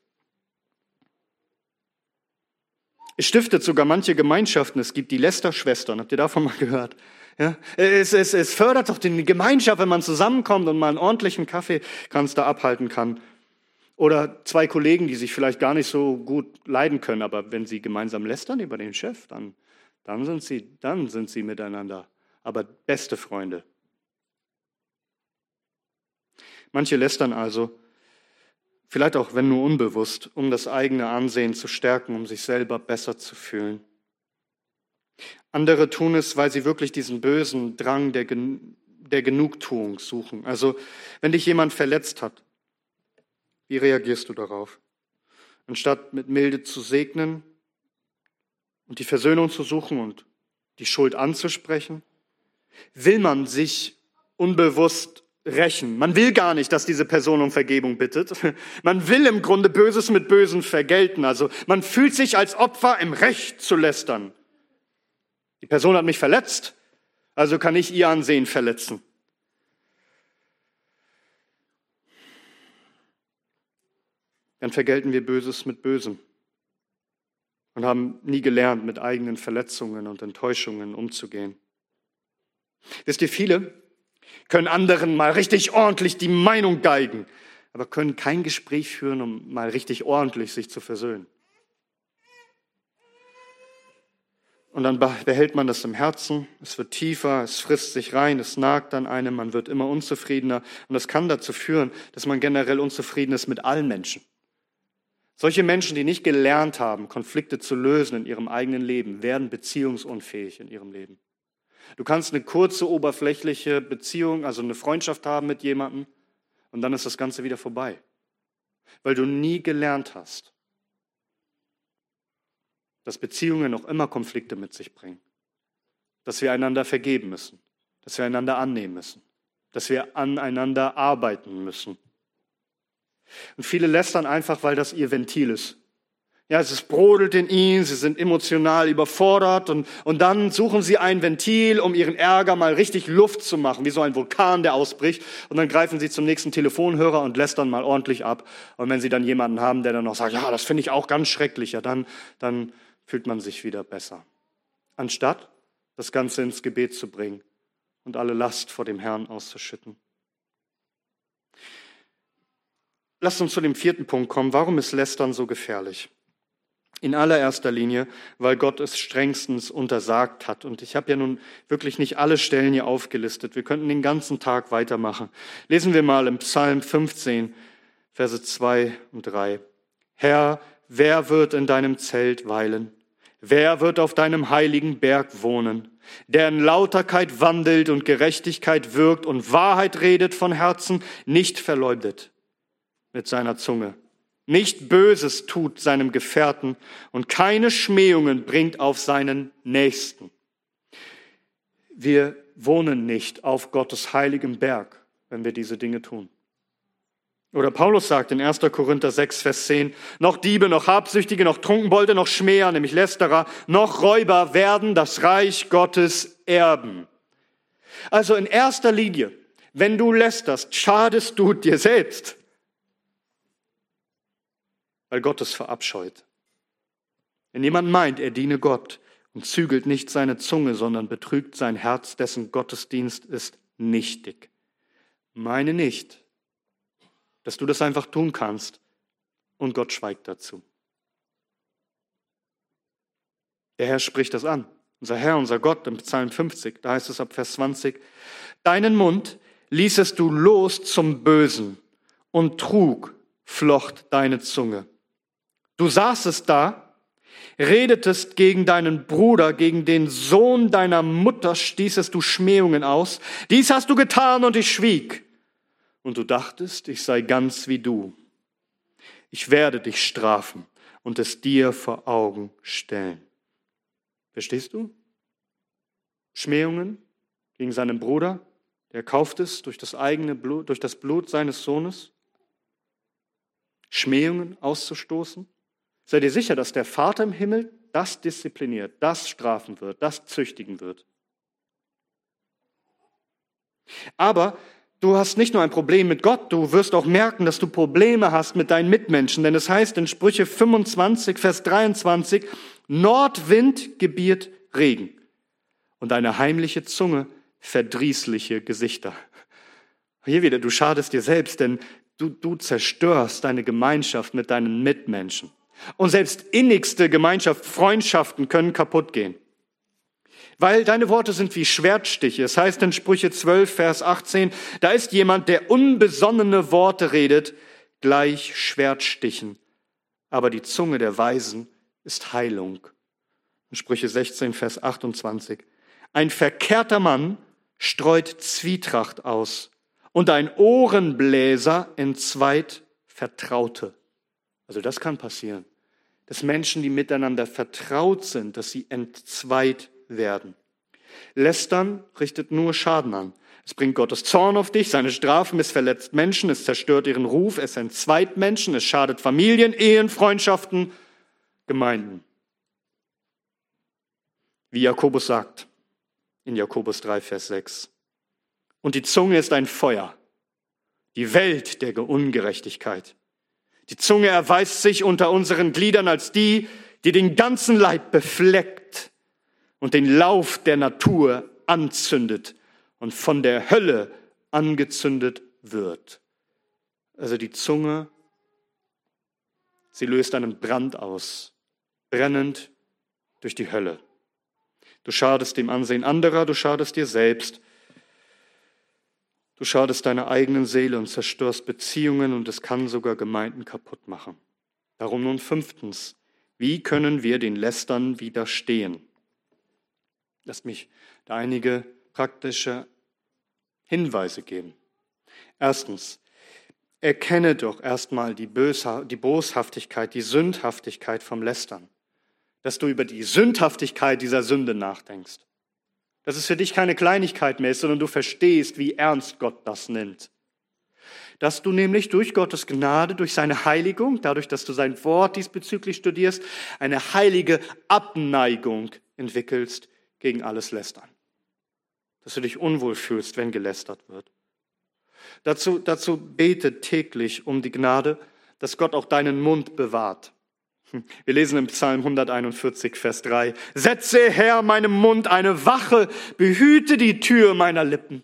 Es stiftet sogar manche Gemeinschaften. Es gibt die Lester-Schwestern. Habt ihr davon mal gehört? Ja? Es, es, es fördert doch die Gemeinschaft, wenn man zusammenkommt und mal einen ordentlichen Kaffeekanister abhalten kann. Oder zwei Kollegen, die sich vielleicht gar nicht so gut leiden können, aber wenn sie gemeinsam lästern über den Chef, dann, dann, sind, sie, dann sind sie miteinander. Aber beste Freunde. Manche lästern also Vielleicht auch, wenn nur unbewusst, um das eigene Ansehen zu stärken, um sich selber besser zu fühlen. Andere tun es, weil sie wirklich diesen bösen Drang der, Gen der Genugtuung suchen. Also, wenn dich jemand verletzt hat, wie reagierst du darauf? Anstatt mit Milde zu segnen und die Versöhnung zu suchen und die Schuld anzusprechen, will man sich unbewusst rächen. Man will gar nicht, dass diese Person um Vergebung bittet. *laughs* Man will im Grunde Böses mit Bösen vergelten. Also man fühlt sich als Opfer im Recht zu lästern. Die Person hat mich verletzt, also kann ich ihr Ansehen verletzen. Dann vergelten wir Böses mit Bösem und haben nie gelernt, mit eigenen Verletzungen und Enttäuschungen umzugehen. Wisst ihr, viele können anderen mal richtig ordentlich die Meinung geigen, aber können kein Gespräch führen, um mal richtig ordentlich sich zu versöhnen. Und dann behält man das im Herzen, es wird tiefer, es frisst sich rein, es nagt an einem, man wird immer unzufriedener. Und das kann dazu führen, dass man generell unzufrieden ist mit allen Menschen. Solche Menschen, die nicht gelernt haben, Konflikte zu lösen in ihrem eigenen Leben, werden beziehungsunfähig in ihrem Leben. Du kannst eine kurze, oberflächliche Beziehung, also eine Freundschaft haben mit jemandem und dann ist das Ganze wieder vorbei, weil du nie gelernt hast, dass Beziehungen noch immer Konflikte mit sich bringen, dass wir einander vergeben müssen, dass wir einander annehmen müssen, dass wir aneinander arbeiten müssen. Und viele lästern einfach, weil das ihr Ventil ist. Ja, es brodelt in ihnen, sie sind emotional überfordert und, und dann suchen sie ein Ventil, um ihren Ärger mal richtig Luft zu machen, wie so ein Vulkan, der ausbricht. Und dann greifen sie zum nächsten Telefonhörer und lästern mal ordentlich ab. Und wenn sie dann jemanden haben, der dann noch sagt, ja, das finde ich auch ganz schrecklich, ja, dann, dann fühlt man sich wieder besser. Anstatt das Ganze ins Gebet zu bringen und alle Last vor dem Herrn auszuschütten. Lasst uns zu dem vierten Punkt kommen. Warum ist Lästern so gefährlich? In allererster Linie, weil Gott es strengstens untersagt hat. Und ich habe ja nun wirklich nicht alle Stellen hier aufgelistet. Wir könnten den ganzen Tag weitermachen. Lesen wir mal im Psalm 15, Verse 2 und 3. Herr, wer wird in deinem Zelt weilen? Wer wird auf deinem heiligen Berg wohnen? Der in Lauterkeit wandelt und Gerechtigkeit wirkt und Wahrheit redet von Herzen, nicht verleumdet mit seiner Zunge nicht Böses tut seinem Gefährten und keine Schmähungen bringt auf seinen Nächsten. Wir wohnen nicht auf Gottes heiligem Berg, wenn wir diese Dinge tun. Oder Paulus sagt in 1. Korinther 6, Vers 10, noch Diebe, noch Habsüchtige, noch Trunkenbolde, noch Schmäher, nämlich Lästerer, noch Räuber werden das Reich Gottes erben. Also in erster Linie, wenn du lästerst, schadest du dir selbst weil Gott es verabscheut. Wenn jemand meint, er diene Gott und zügelt nicht seine Zunge, sondern betrügt sein Herz, dessen Gottesdienst ist nichtig. Meine nicht, dass du das einfach tun kannst und Gott schweigt dazu. Der Herr spricht das an. Unser Herr, unser Gott im Psalm 50, da heißt es ab Vers 20, Deinen Mund ließest du los zum Bösen und Trug flocht deine Zunge. Du saßest da, redetest gegen deinen Bruder, gegen den Sohn deiner Mutter, stießest du Schmähungen aus. Dies hast du getan und ich schwieg. Und du dachtest, ich sei ganz wie du. Ich werde dich strafen und es dir vor Augen stellen. Verstehst du? Schmähungen gegen seinen Bruder, der kauft es durch das eigene Blut, durch das Blut seines Sohnes, Schmähungen auszustoßen? Sei dir sicher, dass der Vater im Himmel das diszipliniert, das strafen wird, das züchtigen wird. Aber du hast nicht nur ein Problem mit Gott, du wirst auch merken, dass du Probleme hast mit deinen Mitmenschen. Denn es heißt in Sprüche 25, Vers 23, Nordwind gebiert Regen und eine heimliche Zunge verdrießliche Gesichter. Hier wieder, du schadest dir selbst, denn du, du zerstörst deine Gemeinschaft mit deinen Mitmenschen. Und selbst innigste Gemeinschaft, Freundschaften können kaputt gehen. Weil deine Worte sind wie Schwertstiche. Es heißt in Sprüche 12, Vers 18, da ist jemand, der unbesonnene Worte redet, gleich Schwertstichen. Aber die Zunge der Weisen ist Heilung. In Sprüche 16, Vers 28. Ein verkehrter Mann streut Zwietracht aus und ein Ohrenbläser entzweit Vertraute. Also das kann passieren, dass Menschen, die miteinander vertraut sind, dass sie entzweit werden. Lästern richtet nur Schaden an. Es bringt Gottes Zorn auf dich, seine Strafen, es verletzt Menschen, es zerstört ihren Ruf, es entzweit Menschen, es schadet Familien, Ehen, Freundschaften, Gemeinden. Wie Jakobus sagt in Jakobus 3, Vers 6. Und die Zunge ist ein Feuer, die Welt der Ungerechtigkeit. Die Zunge erweist sich unter unseren Gliedern als die, die den ganzen Leib befleckt und den Lauf der Natur anzündet und von der Hölle angezündet wird. Also die Zunge, sie löst einen Brand aus, brennend durch die Hölle. Du schadest dem Ansehen anderer, du schadest dir selbst. Du schadest deiner eigenen Seele und zerstörst Beziehungen und es kann sogar Gemeinden kaputt machen. Darum nun fünftens, wie können wir den Lästern widerstehen? Lass mich da einige praktische Hinweise geben. Erstens, erkenne doch erstmal die, die Boshaftigkeit, die Sündhaftigkeit vom Lästern dass du über die Sündhaftigkeit dieser Sünde nachdenkst. Dass es für dich keine Kleinigkeit mehr ist, sondern du verstehst, wie ernst Gott das nimmt. Dass du nämlich durch Gottes Gnade, durch seine Heiligung, dadurch, dass du sein Wort diesbezüglich studierst, eine heilige Abneigung entwickelst gegen alles Lästern. Dass du dich unwohl fühlst, wenn gelästert wird. Dazu, dazu bete täglich um die Gnade, dass Gott auch deinen Mund bewahrt wir lesen im Psalm 141, Vers 3, Setze, Herr, meinem Mund eine Wache, behüte die Tür meiner Lippen.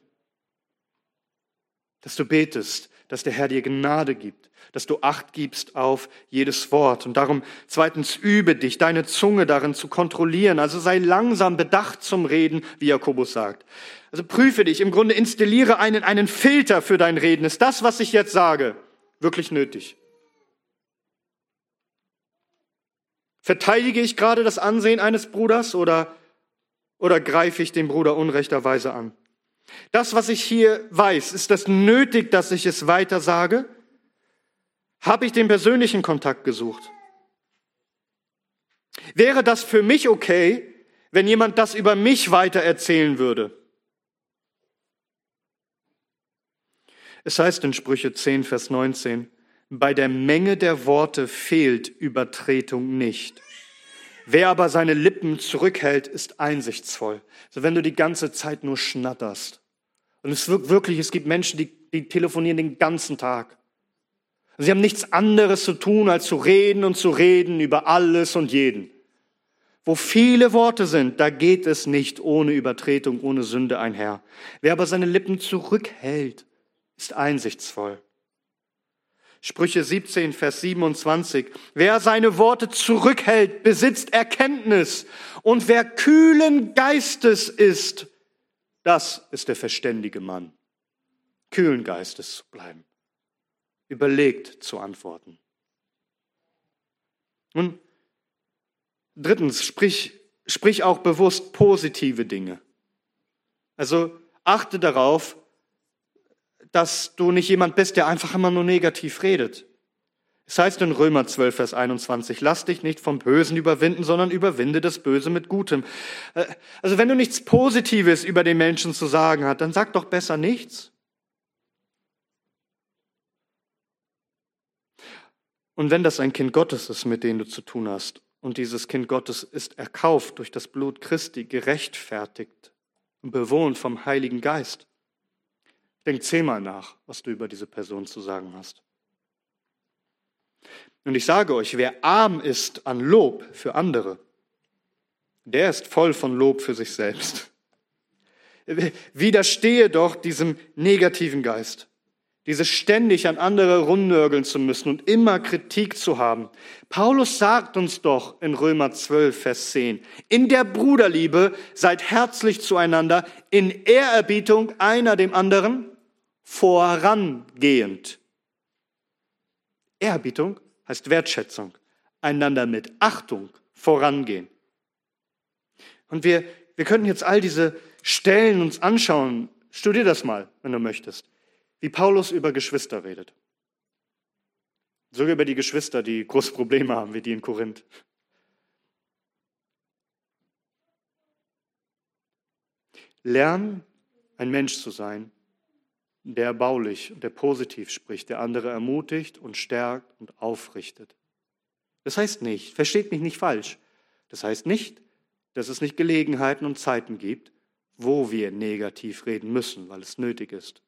Dass du betest, dass der Herr dir Gnade gibt, dass du Acht gibst auf jedes Wort. Und darum zweitens übe dich, deine Zunge darin zu kontrollieren. Also sei langsam bedacht zum Reden, wie Jakobus sagt. Also prüfe dich, im Grunde installiere einen, einen Filter für dein Reden. Ist das, was ich jetzt sage, wirklich nötig? Verteidige ich gerade das Ansehen eines Bruders oder, oder greife ich den Bruder unrechterweise an? Das, was ich hier weiß, ist das nötig, dass ich es weiter sage? Habe ich den persönlichen Kontakt gesucht? Wäre das für mich okay, wenn jemand das über mich weiter erzählen würde? Es heißt in Sprüche 10, Vers 19, bei der Menge der Worte fehlt Übertretung nicht. Wer aber seine Lippen zurückhält, ist einsichtsvoll. So wenn du die ganze Zeit nur schnatterst. Und es wirkt wirklich, es gibt Menschen, die, die telefonieren den ganzen Tag. Sie haben nichts anderes zu tun, als zu reden und zu reden über alles und jeden. Wo viele Worte sind, da geht es nicht ohne Übertretung, ohne Sünde einher. Wer aber seine Lippen zurückhält, ist einsichtsvoll. Sprüche 17, Vers 27. Wer seine Worte zurückhält, besitzt Erkenntnis. Und wer kühlen Geistes ist, das ist der verständige Mann. Kühlen Geistes zu bleiben. Überlegt zu antworten. Und drittens, sprich, sprich auch bewusst positive Dinge. Also achte darauf, dass du nicht jemand bist, der einfach immer nur negativ redet. Es heißt in Römer 12, Vers 21, lass dich nicht vom Bösen überwinden, sondern überwinde das Böse mit Gutem. Äh, also wenn du nichts Positives über den Menschen zu sagen hast, dann sag doch besser nichts. Und wenn das ein Kind Gottes ist, mit dem du zu tun hast, und dieses Kind Gottes ist erkauft durch das Blut Christi, gerechtfertigt und bewohnt vom Heiligen Geist, denk zehnmal nach, was du über diese Person zu sagen hast. Und ich sage euch, wer arm ist an Lob für andere, der ist voll von Lob für sich selbst. Widerstehe doch diesem negativen Geist, dieses ständig an andere rumnörgeln zu müssen und immer Kritik zu haben. Paulus sagt uns doch in Römer 12, Vers 10, in der Bruderliebe seid herzlich zueinander, in Ehrerbietung einer dem anderen vorangehend. Ehrerbietung heißt Wertschätzung, einander mit Achtung vorangehen. Und wir, wir könnten jetzt all diese Stellen uns anschauen. Studier das mal, wenn du möchtest, wie Paulus über Geschwister redet. Sogar über die Geschwister, die große Probleme haben, wie die in Korinth. Lern, ein Mensch zu sein, der baulich und der positiv spricht, der andere ermutigt und stärkt und aufrichtet. Das heißt nicht, versteht mich nicht falsch, das heißt nicht, dass es nicht Gelegenheiten und Zeiten gibt, wo wir negativ reden müssen, weil es nötig ist.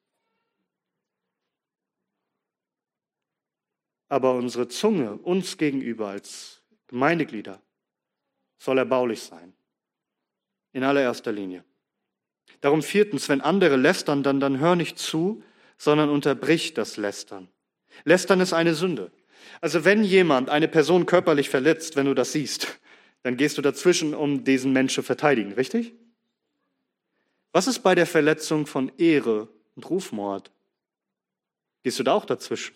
Aber unsere Zunge uns gegenüber als Gemeindeglieder soll erbaulich sein. In allererster Linie. Darum viertens, wenn andere lästern, dann, dann hör nicht zu, sondern unterbrich das Lästern. Lästern ist eine Sünde. Also wenn jemand eine Person körperlich verletzt, wenn du das siehst, dann gehst du dazwischen, um diesen Menschen verteidigen, richtig? Was ist bei der Verletzung von Ehre und Rufmord? Gehst du da auch dazwischen?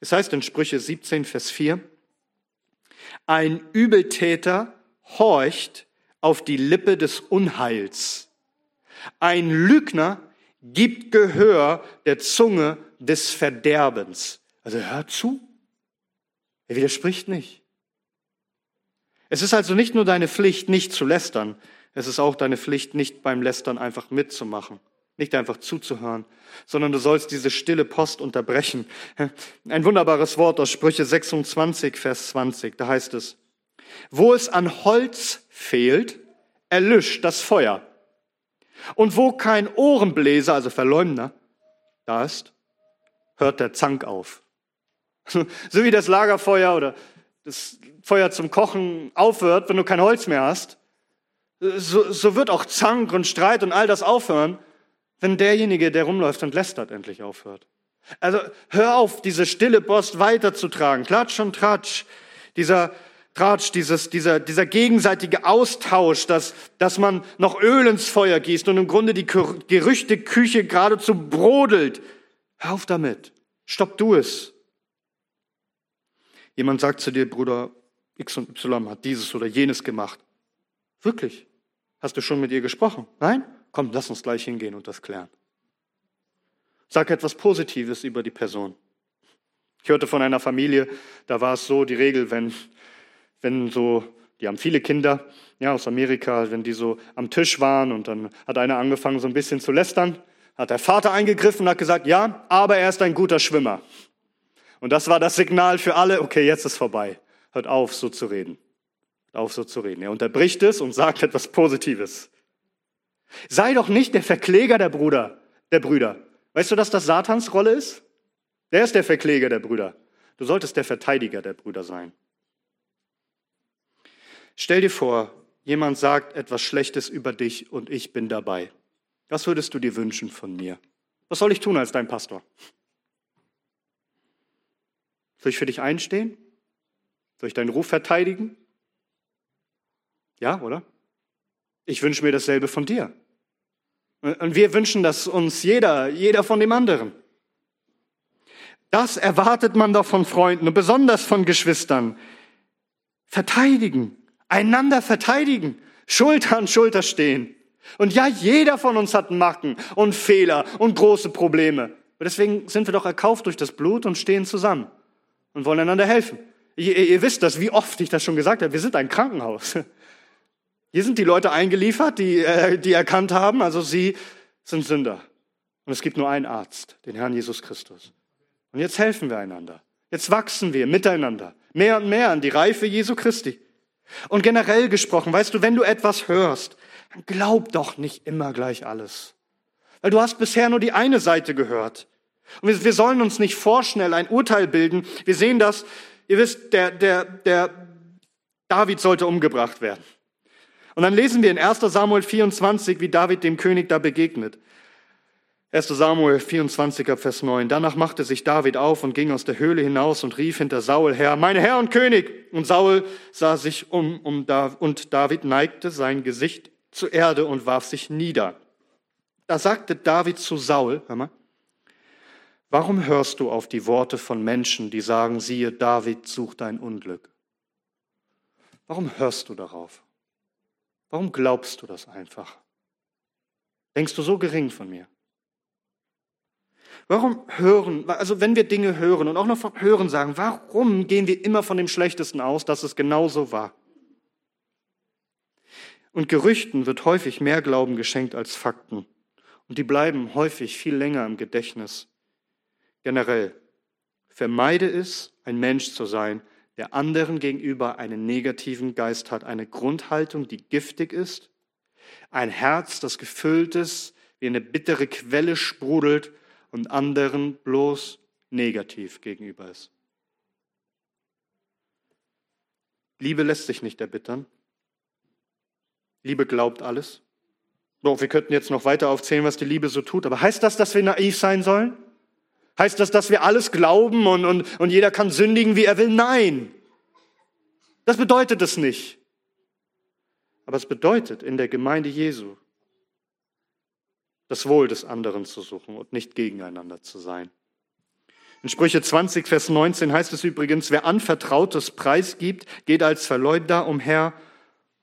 Es heißt in Sprüche 17, Vers 4, ein Übeltäter horcht auf die Lippe des Unheils. Ein Lügner gibt Gehör der Zunge des Verderbens. Also hört zu. Er widerspricht nicht. Es ist also nicht nur deine Pflicht, nicht zu lästern. Es ist auch deine Pflicht, nicht beim Lästern einfach mitzumachen. Nicht einfach zuzuhören, sondern du sollst diese stille Post unterbrechen. *laughs* Ein wunderbares Wort aus Sprüche 26, Vers 20. Da heißt es, wo es an Holz fehlt, erlischt das Feuer. Und wo kein Ohrenbläser, also Verleumder, da ist, hört der Zank auf. *laughs* So wie das Lagerfeuer oder das Feuer zum Kochen aufhört, wenn du kein Holz mehr hast, so, so wird auch Zank und Streit und all das aufhören, wenn derjenige, der rumläuft und lästert, endlich aufhört. Also hör auf, diese stille Post weiterzutragen. Klatsch und Tratsch. Dieser Tratsch, dieses, dieser, dieser gegenseitige Austausch, dass, dass man noch Öl ins Feuer gießt und im Grunde die Gerüchteküche geradezu brodelt. Hör auf damit. Stopp du es. Jemand sagt zu dir, Bruder X und Y hat dieses oder jenes gemacht. Wirklich? Hast du schon mit ihr gesprochen? Nein? Komm, lass uns gleich hingehen und das klären. Sag etwas Positives über die Person. Ich hörte von einer Familie, da war es so die Regel, wenn wenn so, die haben viele Kinder, ja, aus Amerika, wenn die so am Tisch waren und dann hat einer angefangen, so ein bisschen zu lästern, hat der Vater eingegriffen und hat gesagt, ja, aber er ist ein guter Schwimmer. Und das war das Signal für alle, okay, jetzt ist vorbei. Hört auf, so zu reden. Hört auf, so zu reden. Er unterbricht es und sagt etwas Positives. Sei doch nicht der Verkläger der Bruder, der Brüder. Weißt du, dass das Satans Rolle ist? Der ist der Verkläger der Brüder. Du solltest der Verteidiger der Brüder sein. Stell dir vor, jemand sagt etwas Schlechtes über dich und ich bin dabei. Was würdest du dir wünschen von mir? Was soll ich tun als dein Pastor? Soll ich für dich einstehen? Soll ich deinen Ruf verteidigen? Ja, oder? Ich wünsche mir dasselbe von dir. Und wir wünschen das uns jeder, jeder von dem anderen. Das erwartet man doch von Freunden und besonders von Geschwistern. Verteidigen, einander verteidigen, Schulter an Schulter stehen. Und ja, jeder von uns hat Macken und Fehler und große Probleme. Und deswegen sind wir doch erkauft durch das Blut und stehen zusammen und wollen einander helfen. Ihr, ihr wisst das, wie oft ich das schon gesagt habe. Wir sind ein Krankenhaus. *laughs* Hier sind die Leute eingeliefert, die, äh, die erkannt haben, also sie sind Sünder. Und es gibt nur einen Arzt, den Herrn Jesus Christus. Und jetzt helfen wir einander. Jetzt wachsen wir miteinander. Mehr und mehr an die Reife Jesu Christi. Und generell gesprochen, weißt du, wenn du etwas hörst, dann glaub doch nicht immer gleich alles. Weil du hast bisher nur die eine Seite gehört. Und wir, wir sollen uns nicht vorschnell ein Urteil bilden. Wir sehen das, ihr wisst, der, der, der David sollte umgebracht werden. Und dann lesen wir in 1 Samuel 24, wie David dem König da begegnet. 1 Samuel 24, Vers 9. Danach machte sich David auf und ging aus der Höhle hinaus und rief hinter Saul her, meine Herr und König. Und Saul sah sich um, um da, und David neigte sein Gesicht zur Erde und warf sich nieder. Da sagte David zu Saul, hör mal, warum hörst du auf die Worte von Menschen, die sagen, siehe, David sucht dein Unglück? Warum hörst du darauf? Warum glaubst du das einfach? Denkst du so gering von mir? Warum hören, also wenn wir Dinge hören und auch noch vom Hören sagen, warum gehen wir immer von dem Schlechtesten aus, dass es genauso war? Und Gerüchten wird häufig mehr Glauben geschenkt als Fakten. Und die bleiben häufig viel länger im Gedächtnis. Generell, vermeide es, ein Mensch zu sein, der anderen gegenüber einen negativen Geist hat, eine Grundhaltung, die giftig ist, ein Herz, das gefüllt ist, wie eine bittere Quelle sprudelt und anderen bloß negativ gegenüber ist. Liebe lässt sich nicht erbittern. Liebe glaubt alles. Doch, wir könnten jetzt noch weiter aufzählen, was die Liebe so tut. Aber heißt das, dass wir naiv sein sollen? Heißt das, dass wir alles glauben und, und, und jeder kann sündigen, wie er will? Nein. Das bedeutet es nicht. Aber es bedeutet in der Gemeinde Jesu das Wohl des anderen zu suchen und nicht gegeneinander zu sein. In Sprüche 20, Vers 19 heißt es übrigens, wer anvertrautes Preis gibt, geht als Verleumder umher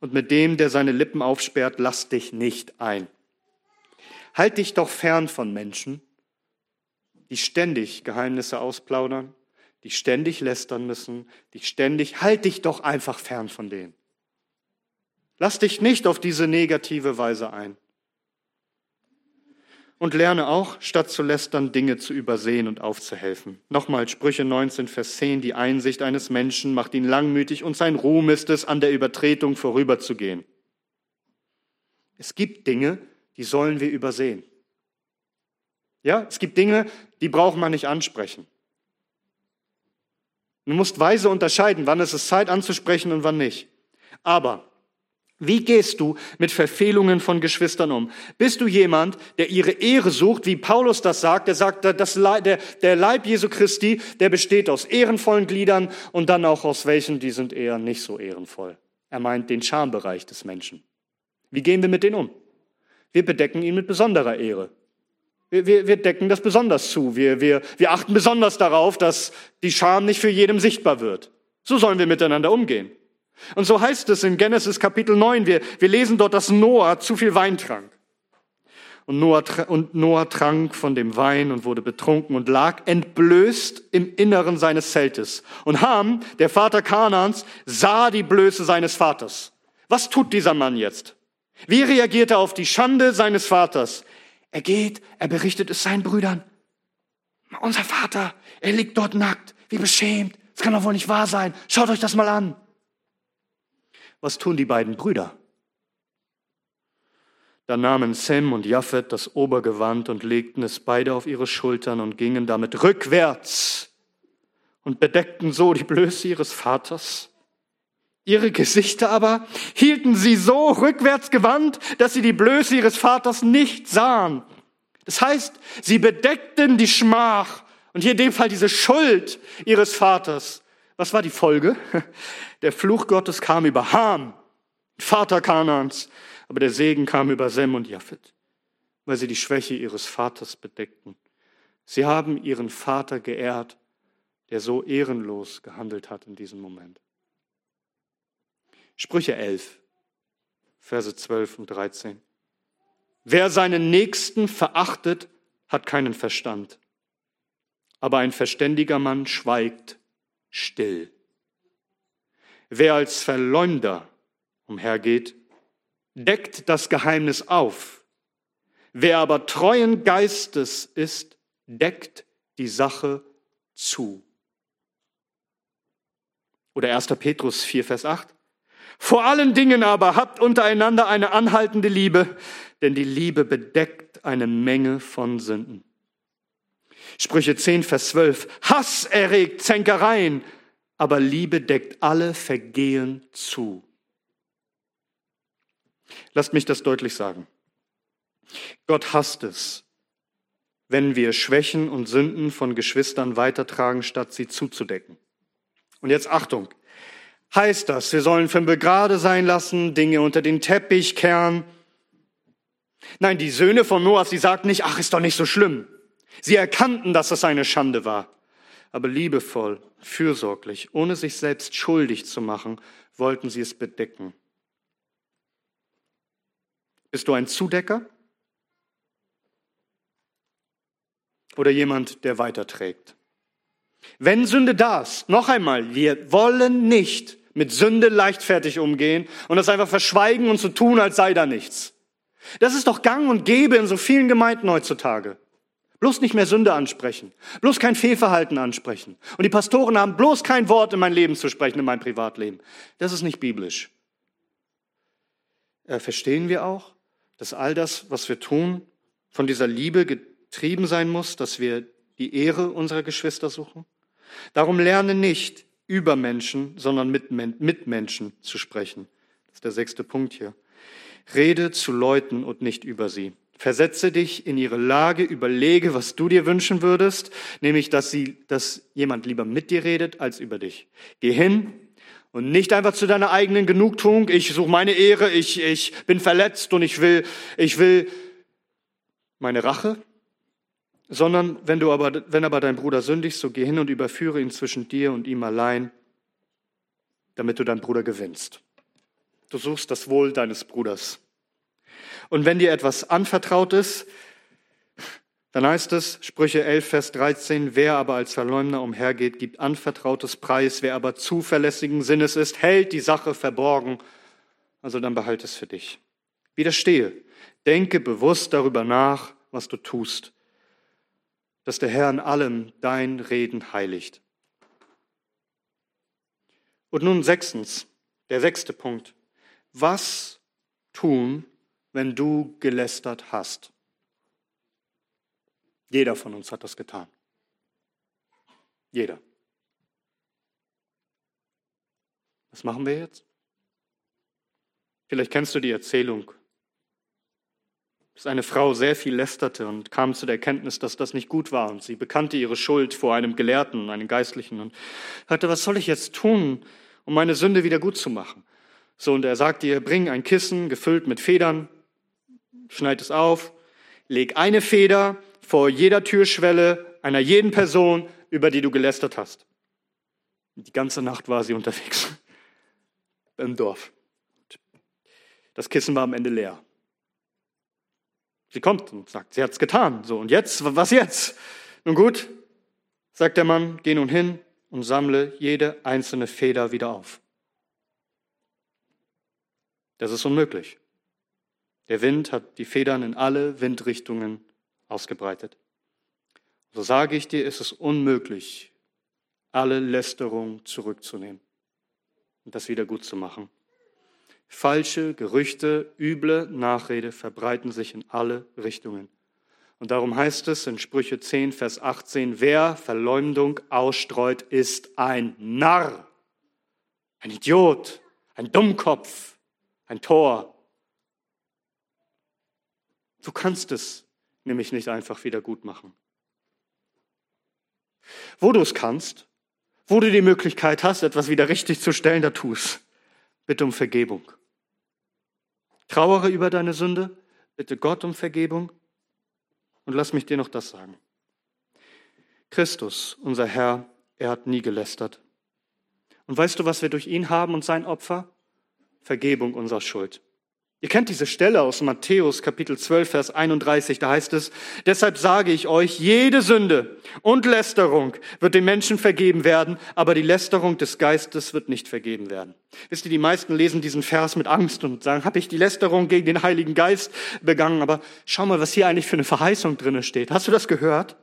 und mit dem, der seine Lippen aufsperrt, lass dich nicht ein. Halt dich doch fern von Menschen, die ständig Geheimnisse ausplaudern, die ständig lästern müssen, die ständig, halt dich doch einfach fern von denen. Lass dich nicht auf diese negative Weise ein und lerne auch, statt zu lästern, Dinge zu übersehen und aufzuhelfen. Nochmal Sprüche 19, Vers 10, die Einsicht eines Menschen macht ihn langmütig und sein Ruhm ist es, an der Übertretung vorüberzugehen. Es gibt Dinge, die sollen wir übersehen. Ja, es gibt Dinge, die braucht man nicht ansprechen. Du musst weise unterscheiden, wann ist es Zeit anzusprechen und wann nicht. Aber wie gehst du mit Verfehlungen von Geschwistern um? Bist du jemand, der ihre Ehre sucht, wie Paulus das sagt? Der sagt, das Leib, der, der Leib Jesu Christi, der besteht aus ehrenvollen Gliedern und dann auch aus welchen, die sind eher nicht so ehrenvoll. Er meint den Schambereich des Menschen. Wie gehen wir mit denen um? Wir bedecken ihn mit besonderer Ehre. Wir, wir, wir decken das besonders zu. Wir, wir, wir achten besonders darauf, dass die Scham nicht für jedem sichtbar wird. So sollen wir miteinander umgehen. Und so heißt es in Genesis Kapitel 9, wir, wir lesen dort, dass Noah zu viel Wein trank. Und Noah, und Noah trank von dem Wein und wurde betrunken und lag entblößt im Inneren seines Zeltes. Und Ham, der Vater Kanans, sah die Blöße seines Vaters. Was tut dieser Mann jetzt? Wie reagiert er auf die Schande seines Vaters? Er geht, er berichtet es seinen Brüdern. Unser Vater, er liegt dort nackt, wie beschämt. Das kann doch wohl nicht wahr sein. Schaut euch das mal an. Was tun die beiden Brüder? Da nahmen Sem und Japhet das Obergewand und legten es beide auf ihre Schultern und gingen damit rückwärts und bedeckten so die Blöße ihres Vaters. Ihre Gesichter aber hielten sie so rückwärts gewandt, dass sie die Blöße ihres Vaters nicht sahen. Das heißt, sie bedeckten die Schmach und hier in dem Fall diese Schuld ihres Vaters was war die Folge? *laughs* Der Fluch Gottes kam über Ham, Vater Kanans, aber der Segen kam über Sem und Japhet, weil sie die Schwäche ihres Vaters bedeckten. Sie haben ihren Vater geehrt, der so ehrenlos gehandelt hat in diesem Moment. Sprüche 11, Verse 12 und 13. Wer seinen Nächsten verachtet, hat keinen Verstand. aber ein verständiger Mann schweigt still. Wer als Verleumder umhergeht, deckt das Geheimnis auf. Wer aber treuen Geistes ist, deckt die Sache zu. Oder 1. Petrus 4, Vers 8. Vor allen Dingen aber habt untereinander eine anhaltende Liebe, denn die Liebe bedeckt eine Menge von Sünden. Sprüche 10, Vers 12. Hass erregt Zänkereien, aber Liebe deckt alle Vergehen zu. Lasst mich das deutlich sagen. Gott hasst es, wenn wir Schwächen und Sünden von Geschwistern weitertragen, statt sie zuzudecken. Und jetzt Achtung. Heißt das, wir sollen fünf gerade sein lassen, Dinge unter den Teppich kehren? Nein, die Söhne von Noah, sie sagten nicht, ach, ist doch nicht so schlimm. Sie erkannten, dass es eine Schande war. Aber liebevoll, fürsorglich, ohne sich selbst schuldig zu machen, wollten sie es bedecken. Bist du ein Zudecker? Oder jemand, der weiterträgt? Wenn Sünde da ist, noch einmal, wir wollen nicht mit Sünde leichtfertig umgehen und das einfach verschweigen und so tun, als sei da nichts. Das ist doch gang und gäbe in so vielen Gemeinden heutzutage. Bloß nicht mehr Sünde ansprechen. Bloß kein Fehlverhalten ansprechen. Und die Pastoren haben bloß kein Wort in mein Leben zu sprechen, in mein Privatleben. Das ist nicht biblisch. Äh, verstehen wir auch, dass all das, was wir tun, von dieser Liebe getrieben sein muss, dass wir die Ehre unserer Geschwister suchen? Darum lerne nicht über Menschen, sondern mit Menschen zu sprechen. Das ist der sechste Punkt hier. Rede zu Leuten und nicht über sie. Versetze dich in ihre Lage, überlege, was du dir wünschen würdest, nämlich, dass sie, dass jemand lieber mit dir redet als über dich. Geh hin und nicht einfach zu deiner eigenen Genugtuung. Ich suche meine Ehre, ich, ich bin verletzt und ich will, ich will meine Rache. Sondern wenn du aber, wenn aber dein Bruder sündigt, so geh hin und überführe ihn zwischen dir und ihm allein, damit du deinen Bruder gewinnst. Du suchst das Wohl deines Bruders. Und wenn dir etwas anvertraut ist, dann heißt es, Sprüche 11, Vers 13, wer aber als Verleumder umhergeht, gibt anvertrautes Preis, wer aber zuverlässigen Sinnes ist, hält die Sache verborgen, also dann behalte es für dich. Widerstehe, denke bewusst darüber nach, was du tust, dass der Herr in allem dein Reden heiligt. Und nun sechstens, der sechste Punkt. Was tun, wenn du gelästert hast? Jeder von uns hat das getan. Jeder. Was machen wir jetzt? Vielleicht kennst du die Erzählung, dass eine Frau sehr viel lästerte und kam zu der Erkenntnis, dass das nicht gut war. Und sie bekannte ihre Schuld vor einem Gelehrten, einem Geistlichen und sagte, was soll ich jetzt tun, um meine Sünde wieder gut zu machen? So, und er sagte ihr, bring ein Kissen gefüllt mit Federn, schneid es auf, leg eine Feder vor jeder Türschwelle einer jeden Person, über die du gelästert hast. Die ganze Nacht war sie unterwegs *laughs* im Dorf. Das Kissen war am Ende leer. Sie kommt und sagt, sie hat es getan. So, und jetzt, was jetzt? Nun gut, sagt der Mann, geh nun hin und sammle jede einzelne Feder wieder auf. Das ist unmöglich. Der Wind hat die Federn in alle Windrichtungen ausgebreitet. So sage ich dir, ist es unmöglich, alle Lästerung zurückzunehmen und das wieder gut zu machen. Falsche Gerüchte, üble Nachrede verbreiten sich in alle Richtungen. Und darum heißt es in Sprüche 10, Vers 18, wer Verleumdung ausstreut, ist ein Narr, ein Idiot, ein Dummkopf, ein Tor. Du kannst es nämlich nicht einfach wieder gut machen. Wo du es kannst, wo du die Möglichkeit hast, etwas wieder richtig zu stellen, da tu es. Bitte um Vergebung. Trauere über deine Sünde, bitte Gott um Vergebung. Und lass mich dir noch das sagen. Christus, unser Herr, er hat nie gelästert. Und weißt du, was wir durch ihn haben und sein Opfer? Vergebung unserer Schuld. Ihr kennt diese Stelle aus Matthäus Kapitel 12, Vers 31, da heißt es, deshalb sage ich euch, jede Sünde und Lästerung wird den Menschen vergeben werden, aber die Lästerung des Geistes wird nicht vergeben werden. Wisst ihr, die meisten lesen diesen Vers mit Angst und sagen, habe ich die Lästerung gegen den Heiligen Geist begangen, aber schau mal, was hier eigentlich für eine Verheißung drinne steht. Hast du das gehört?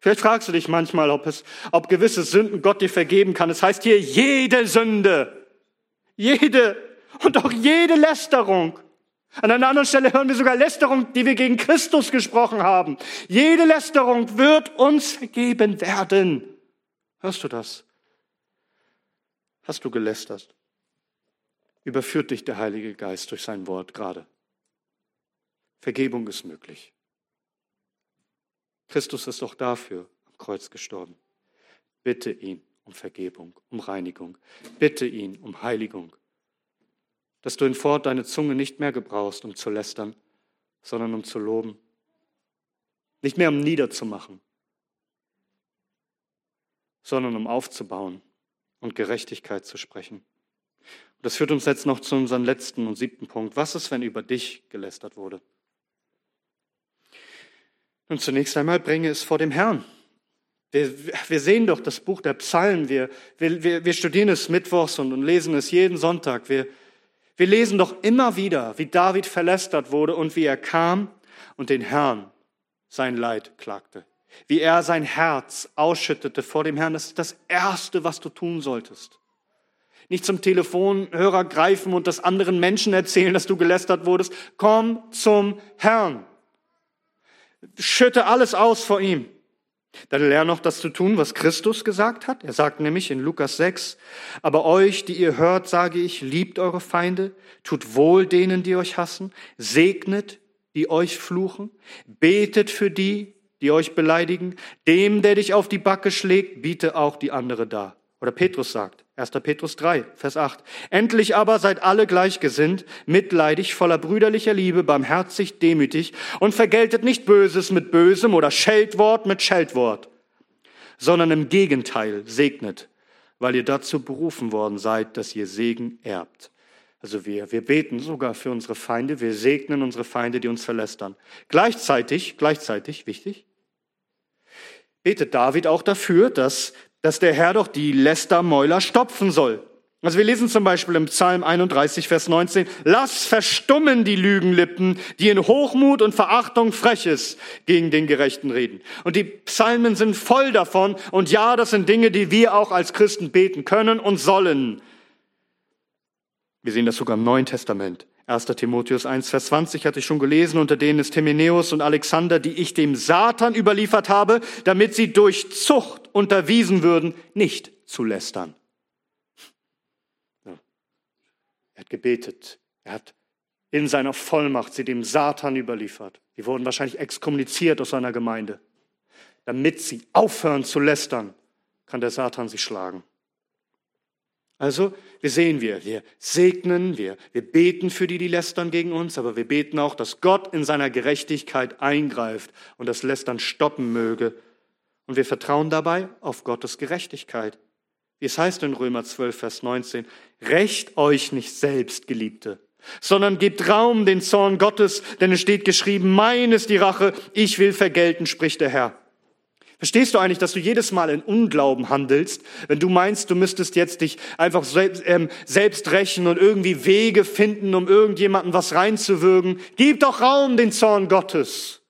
Vielleicht fragst du dich manchmal, ob es, ob gewisse Sünden Gott dir vergeben kann. Es heißt hier jede Sünde, jede und auch jede Lästerung. An einer anderen Stelle hören wir sogar Lästerung, die wir gegen Christus gesprochen haben. Jede Lästerung wird uns vergeben werden. Hörst du das? Hast du gelästert? Überführt dich der Heilige Geist durch sein Wort gerade. Vergebung ist möglich. Christus ist doch dafür am Kreuz gestorben. Bitte ihn um Vergebung, um Reinigung. Bitte ihn um Heiligung dass du in Fort deine Zunge nicht mehr gebrauchst, um zu lästern, sondern um zu loben. Nicht mehr um niederzumachen, sondern um aufzubauen und Gerechtigkeit zu sprechen. Und das führt uns jetzt noch zu unserem letzten und siebten Punkt. Was ist, wenn über dich gelästert wurde? Nun, zunächst einmal bringe es vor dem Herrn. Wir, wir sehen doch das Buch der Psalmen, wir, wir, wir studieren es mittwochs und, und lesen es jeden Sonntag. Wir, wir lesen doch immer wieder, wie David verlästert wurde und wie er kam und den Herrn sein Leid klagte. Wie er sein Herz ausschüttete vor dem Herrn. Das ist das Erste, was du tun solltest. Nicht zum Telefonhörer greifen und das anderen Menschen erzählen, dass du gelästert wurdest. Komm zum Herrn. Schütte alles aus vor ihm. Dann lern noch das zu tun, was Christus gesagt hat. Er sagt nämlich in Lukas 6, aber euch, die ihr hört, sage ich, liebt eure Feinde, tut wohl denen, die euch hassen, segnet, die euch fluchen, betet für die, die euch beleidigen, dem, der dich auf die Backe schlägt, biete auch die andere dar. Oder Petrus sagt, 1. Petrus 3, Vers 8. Endlich aber seid alle gleichgesinnt, mitleidig, voller brüderlicher Liebe, barmherzig, demütig und vergeltet nicht Böses mit Bösem oder Scheldwort mit Scheldwort, sondern im Gegenteil segnet, weil ihr dazu berufen worden seid, dass ihr Segen erbt. Also wir, wir beten sogar für unsere Feinde, wir segnen unsere Feinde, die uns verlästern. Gleichzeitig, gleichzeitig, wichtig, betet David auch dafür, dass dass der Herr doch die Lästermäuler stopfen soll. Also wir lesen zum Beispiel im Psalm 31, Vers 19, lass verstummen die Lügenlippen, die in Hochmut und Verachtung Freches gegen den Gerechten reden. Und die Psalmen sind voll davon. Und ja, das sind Dinge, die wir auch als Christen beten können und sollen. Wir sehen das sogar im Neuen Testament. 1. Timotheus 1, Vers 20 hatte ich schon gelesen, unter denen ist Hymenäus und Alexander, die ich dem Satan überliefert habe, damit sie durch Zucht unterwiesen würden, nicht zu lästern. Er hat gebetet, er hat in seiner Vollmacht sie dem Satan überliefert. Die wurden wahrscheinlich exkommuniziert aus seiner Gemeinde. Damit sie aufhören zu lästern, kann der Satan sie schlagen. Also, wir sehen wir, wir segnen, wir, wir beten für die, die lästern gegen uns, aber wir beten auch, dass Gott in seiner Gerechtigkeit eingreift und das Lästern stoppen möge. Und wir vertrauen dabei auf Gottes Gerechtigkeit. Wie es heißt in Römer 12, Vers 19, Recht euch nicht selbst, Geliebte, sondern gebt Raum den Zorn Gottes, denn es steht geschrieben, mein ist die Rache, ich will vergelten, spricht der Herr. Verstehst du eigentlich, dass du jedes Mal in Unglauben handelst, wenn du meinst, du müsstest jetzt dich einfach selbst, ähm, selbst rächen und irgendwie Wege finden, um irgendjemanden was reinzuwürgen? Gib doch Raum den Zorn Gottes.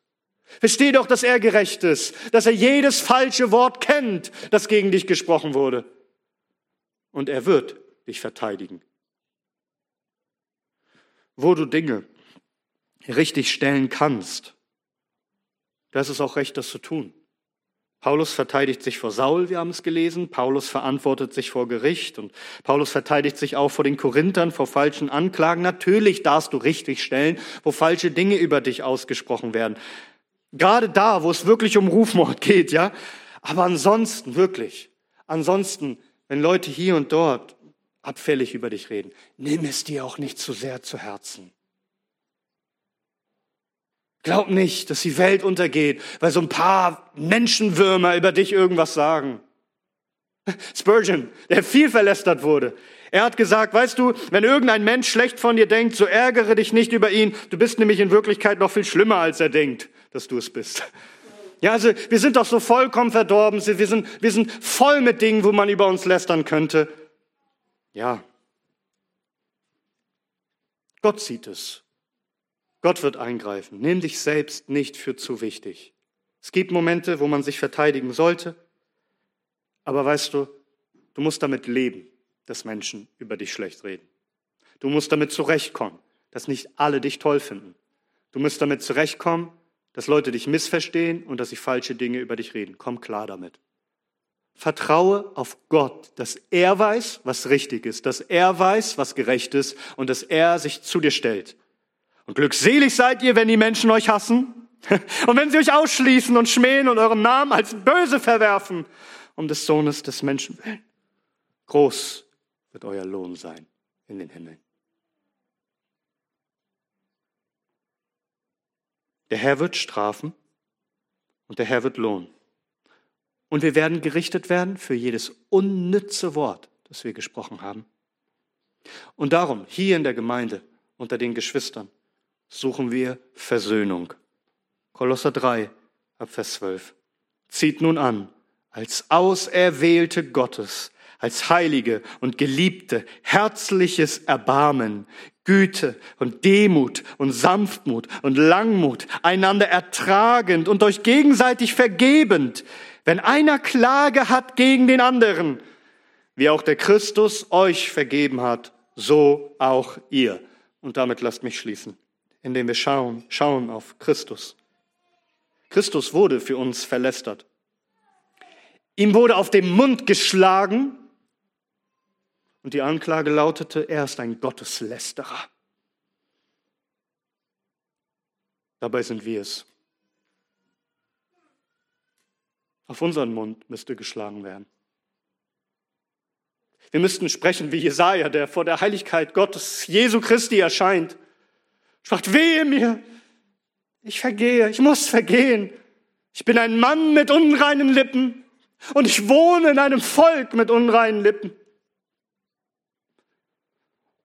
Versteh doch, dass er gerecht ist, dass er jedes falsche Wort kennt, das gegen dich gesprochen wurde. Und er wird dich verteidigen. Wo du Dinge richtig stellen kannst, das ist auch recht, das zu tun. Paulus verteidigt sich vor Saul, wir haben es gelesen. Paulus verantwortet sich vor Gericht und Paulus verteidigt sich auch vor den Korinthern, vor falschen Anklagen. Natürlich darfst du richtig stellen, wo falsche Dinge über dich ausgesprochen werden. Gerade da, wo es wirklich um Rufmord geht, ja. Aber ansonsten, wirklich, ansonsten, wenn Leute hier und dort abfällig über dich reden, nimm es dir auch nicht zu sehr zu Herzen. Glaub nicht, dass die Welt untergeht, weil so ein paar Menschenwürmer über dich irgendwas sagen. Spurgeon, der viel verlästert wurde, Er hat gesagt, weißt du, wenn irgendein Mensch schlecht von dir denkt, so ärgere dich nicht über ihn. Du bist nämlich in Wirklichkeit noch viel schlimmer, als er denkt, dass du es bist. Ja, also wir sind doch so vollkommen verdorben. Wir sind, wir sind voll mit Dingen, wo man über uns lästern könnte. Ja. Gott sieht es. Gott wird eingreifen. Nimm dich selbst nicht für zu wichtig. Es gibt Momente, wo man sich verteidigen sollte. Aber weißt du, du musst damit leben dass Menschen über dich schlecht reden. Du musst damit zurechtkommen, dass nicht alle dich toll finden. Du musst damit zurechtkommen, dass Leute dich missverstehen und dass sie falsche Dinge über dich reden. Komm klar damit. Vertraue auf Gott, dass er weiß, was richtig ist, dass er weiß, was gerecht ist und dass er sich zu dir stellt. Und glückselig seid ihr, wenn die Menschen euch hassen *laughs* und wenn sie euch ausschließen und schmähen und euren Namen als böse verwerfen, um des Sohnes des Menschen willen. Groß wird euer Lohn sein in den Himmeln. Der Herr wird strafen und der Herr wird lohnen. Und wir werden gerichtet werden für jedes unnütze Wort, das wir gesprochen haben. Und darum, hier in der Gemeinde, unter den Geschwistern, suchen wir Versöhnung. Kolosser 3, ab Vers 12. Zieht nun an, als Auserwählte Gottes, als Heilige und Geliebte herzliches Erbarmen, Güte und Demut und Sanftmut und Langmut, einander ertragend und euch gegenseitig vergebend, wenn einer Klage hat gegen den anderen, wie auch der Christus euch vergeben hat, so auch ihr. Und damit lasst mich schließen, indem wir schauen, schauen auf Christus. Christus wurde für uns verlästert. Ihm wurde auf den Mund geschlagen und die Anklage lautete, er ist ein Gotteslästerer. Dabei sind wir es. Auf unseren Mund müsste geschlagen werden. Wir müssten sprechen wie Jesaja, der vor der Heiligkeit Gottes, Jesu Christi, erscheint. Sagt, wehe mir, ich vergehe, ich muss vergehen. Ich bin ein Mann mit unreinen Lippen und ich wohne in einem Volk mit unreinen Lippen.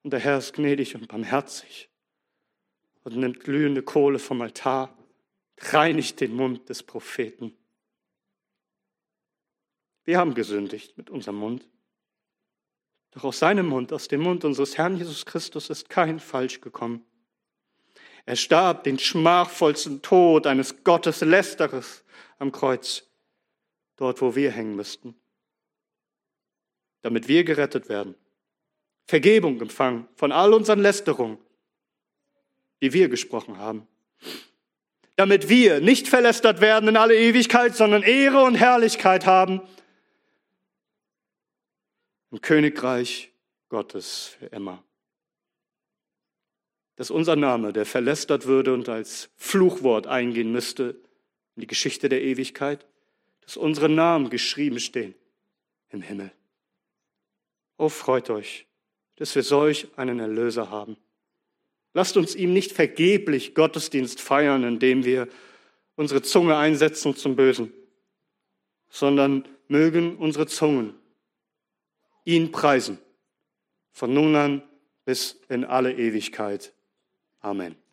Und der Herr ist gnädig und barmherzig und nimmt glühende Kohle vom Altar, reinigt den Mund des Propheten. Wir haben gesündigt mit unserem Mund. Doch aus seinem Mund, aus dem Mund unseres Herrn Jesus Christus ist kein Falsch gekommen. Er starb den schmachvollsten Tod eines Gotteslästerers am Kreuz, dort wo wir hängen müssten, damit wir gerettet werden Vergebung empfangen von all unseren Lästerungen, die wir gesprochen haben. Damit wir nicht verlästert werden in alle Ewigkeit, sondern Ehre und Herrlichkeit haben im Königreich Gottes für immer. Dass unser Name, der verlästert würde und als Fluchwort eingehen müsste in die Geschichte der Ewigkeit, dass unsere Namen geschrieben stehen im Himmel. Oh, freut euch dass wir solch einen Erlöser haben. Lasst uns ihm nicht vergeblich Gottesdienst feiern, indem wir unsere Zunge einsetzen zum Bösen, sondern mögen unsere Zungen ihn preisen, von nun an bis in alle Ewigkeit. Amen.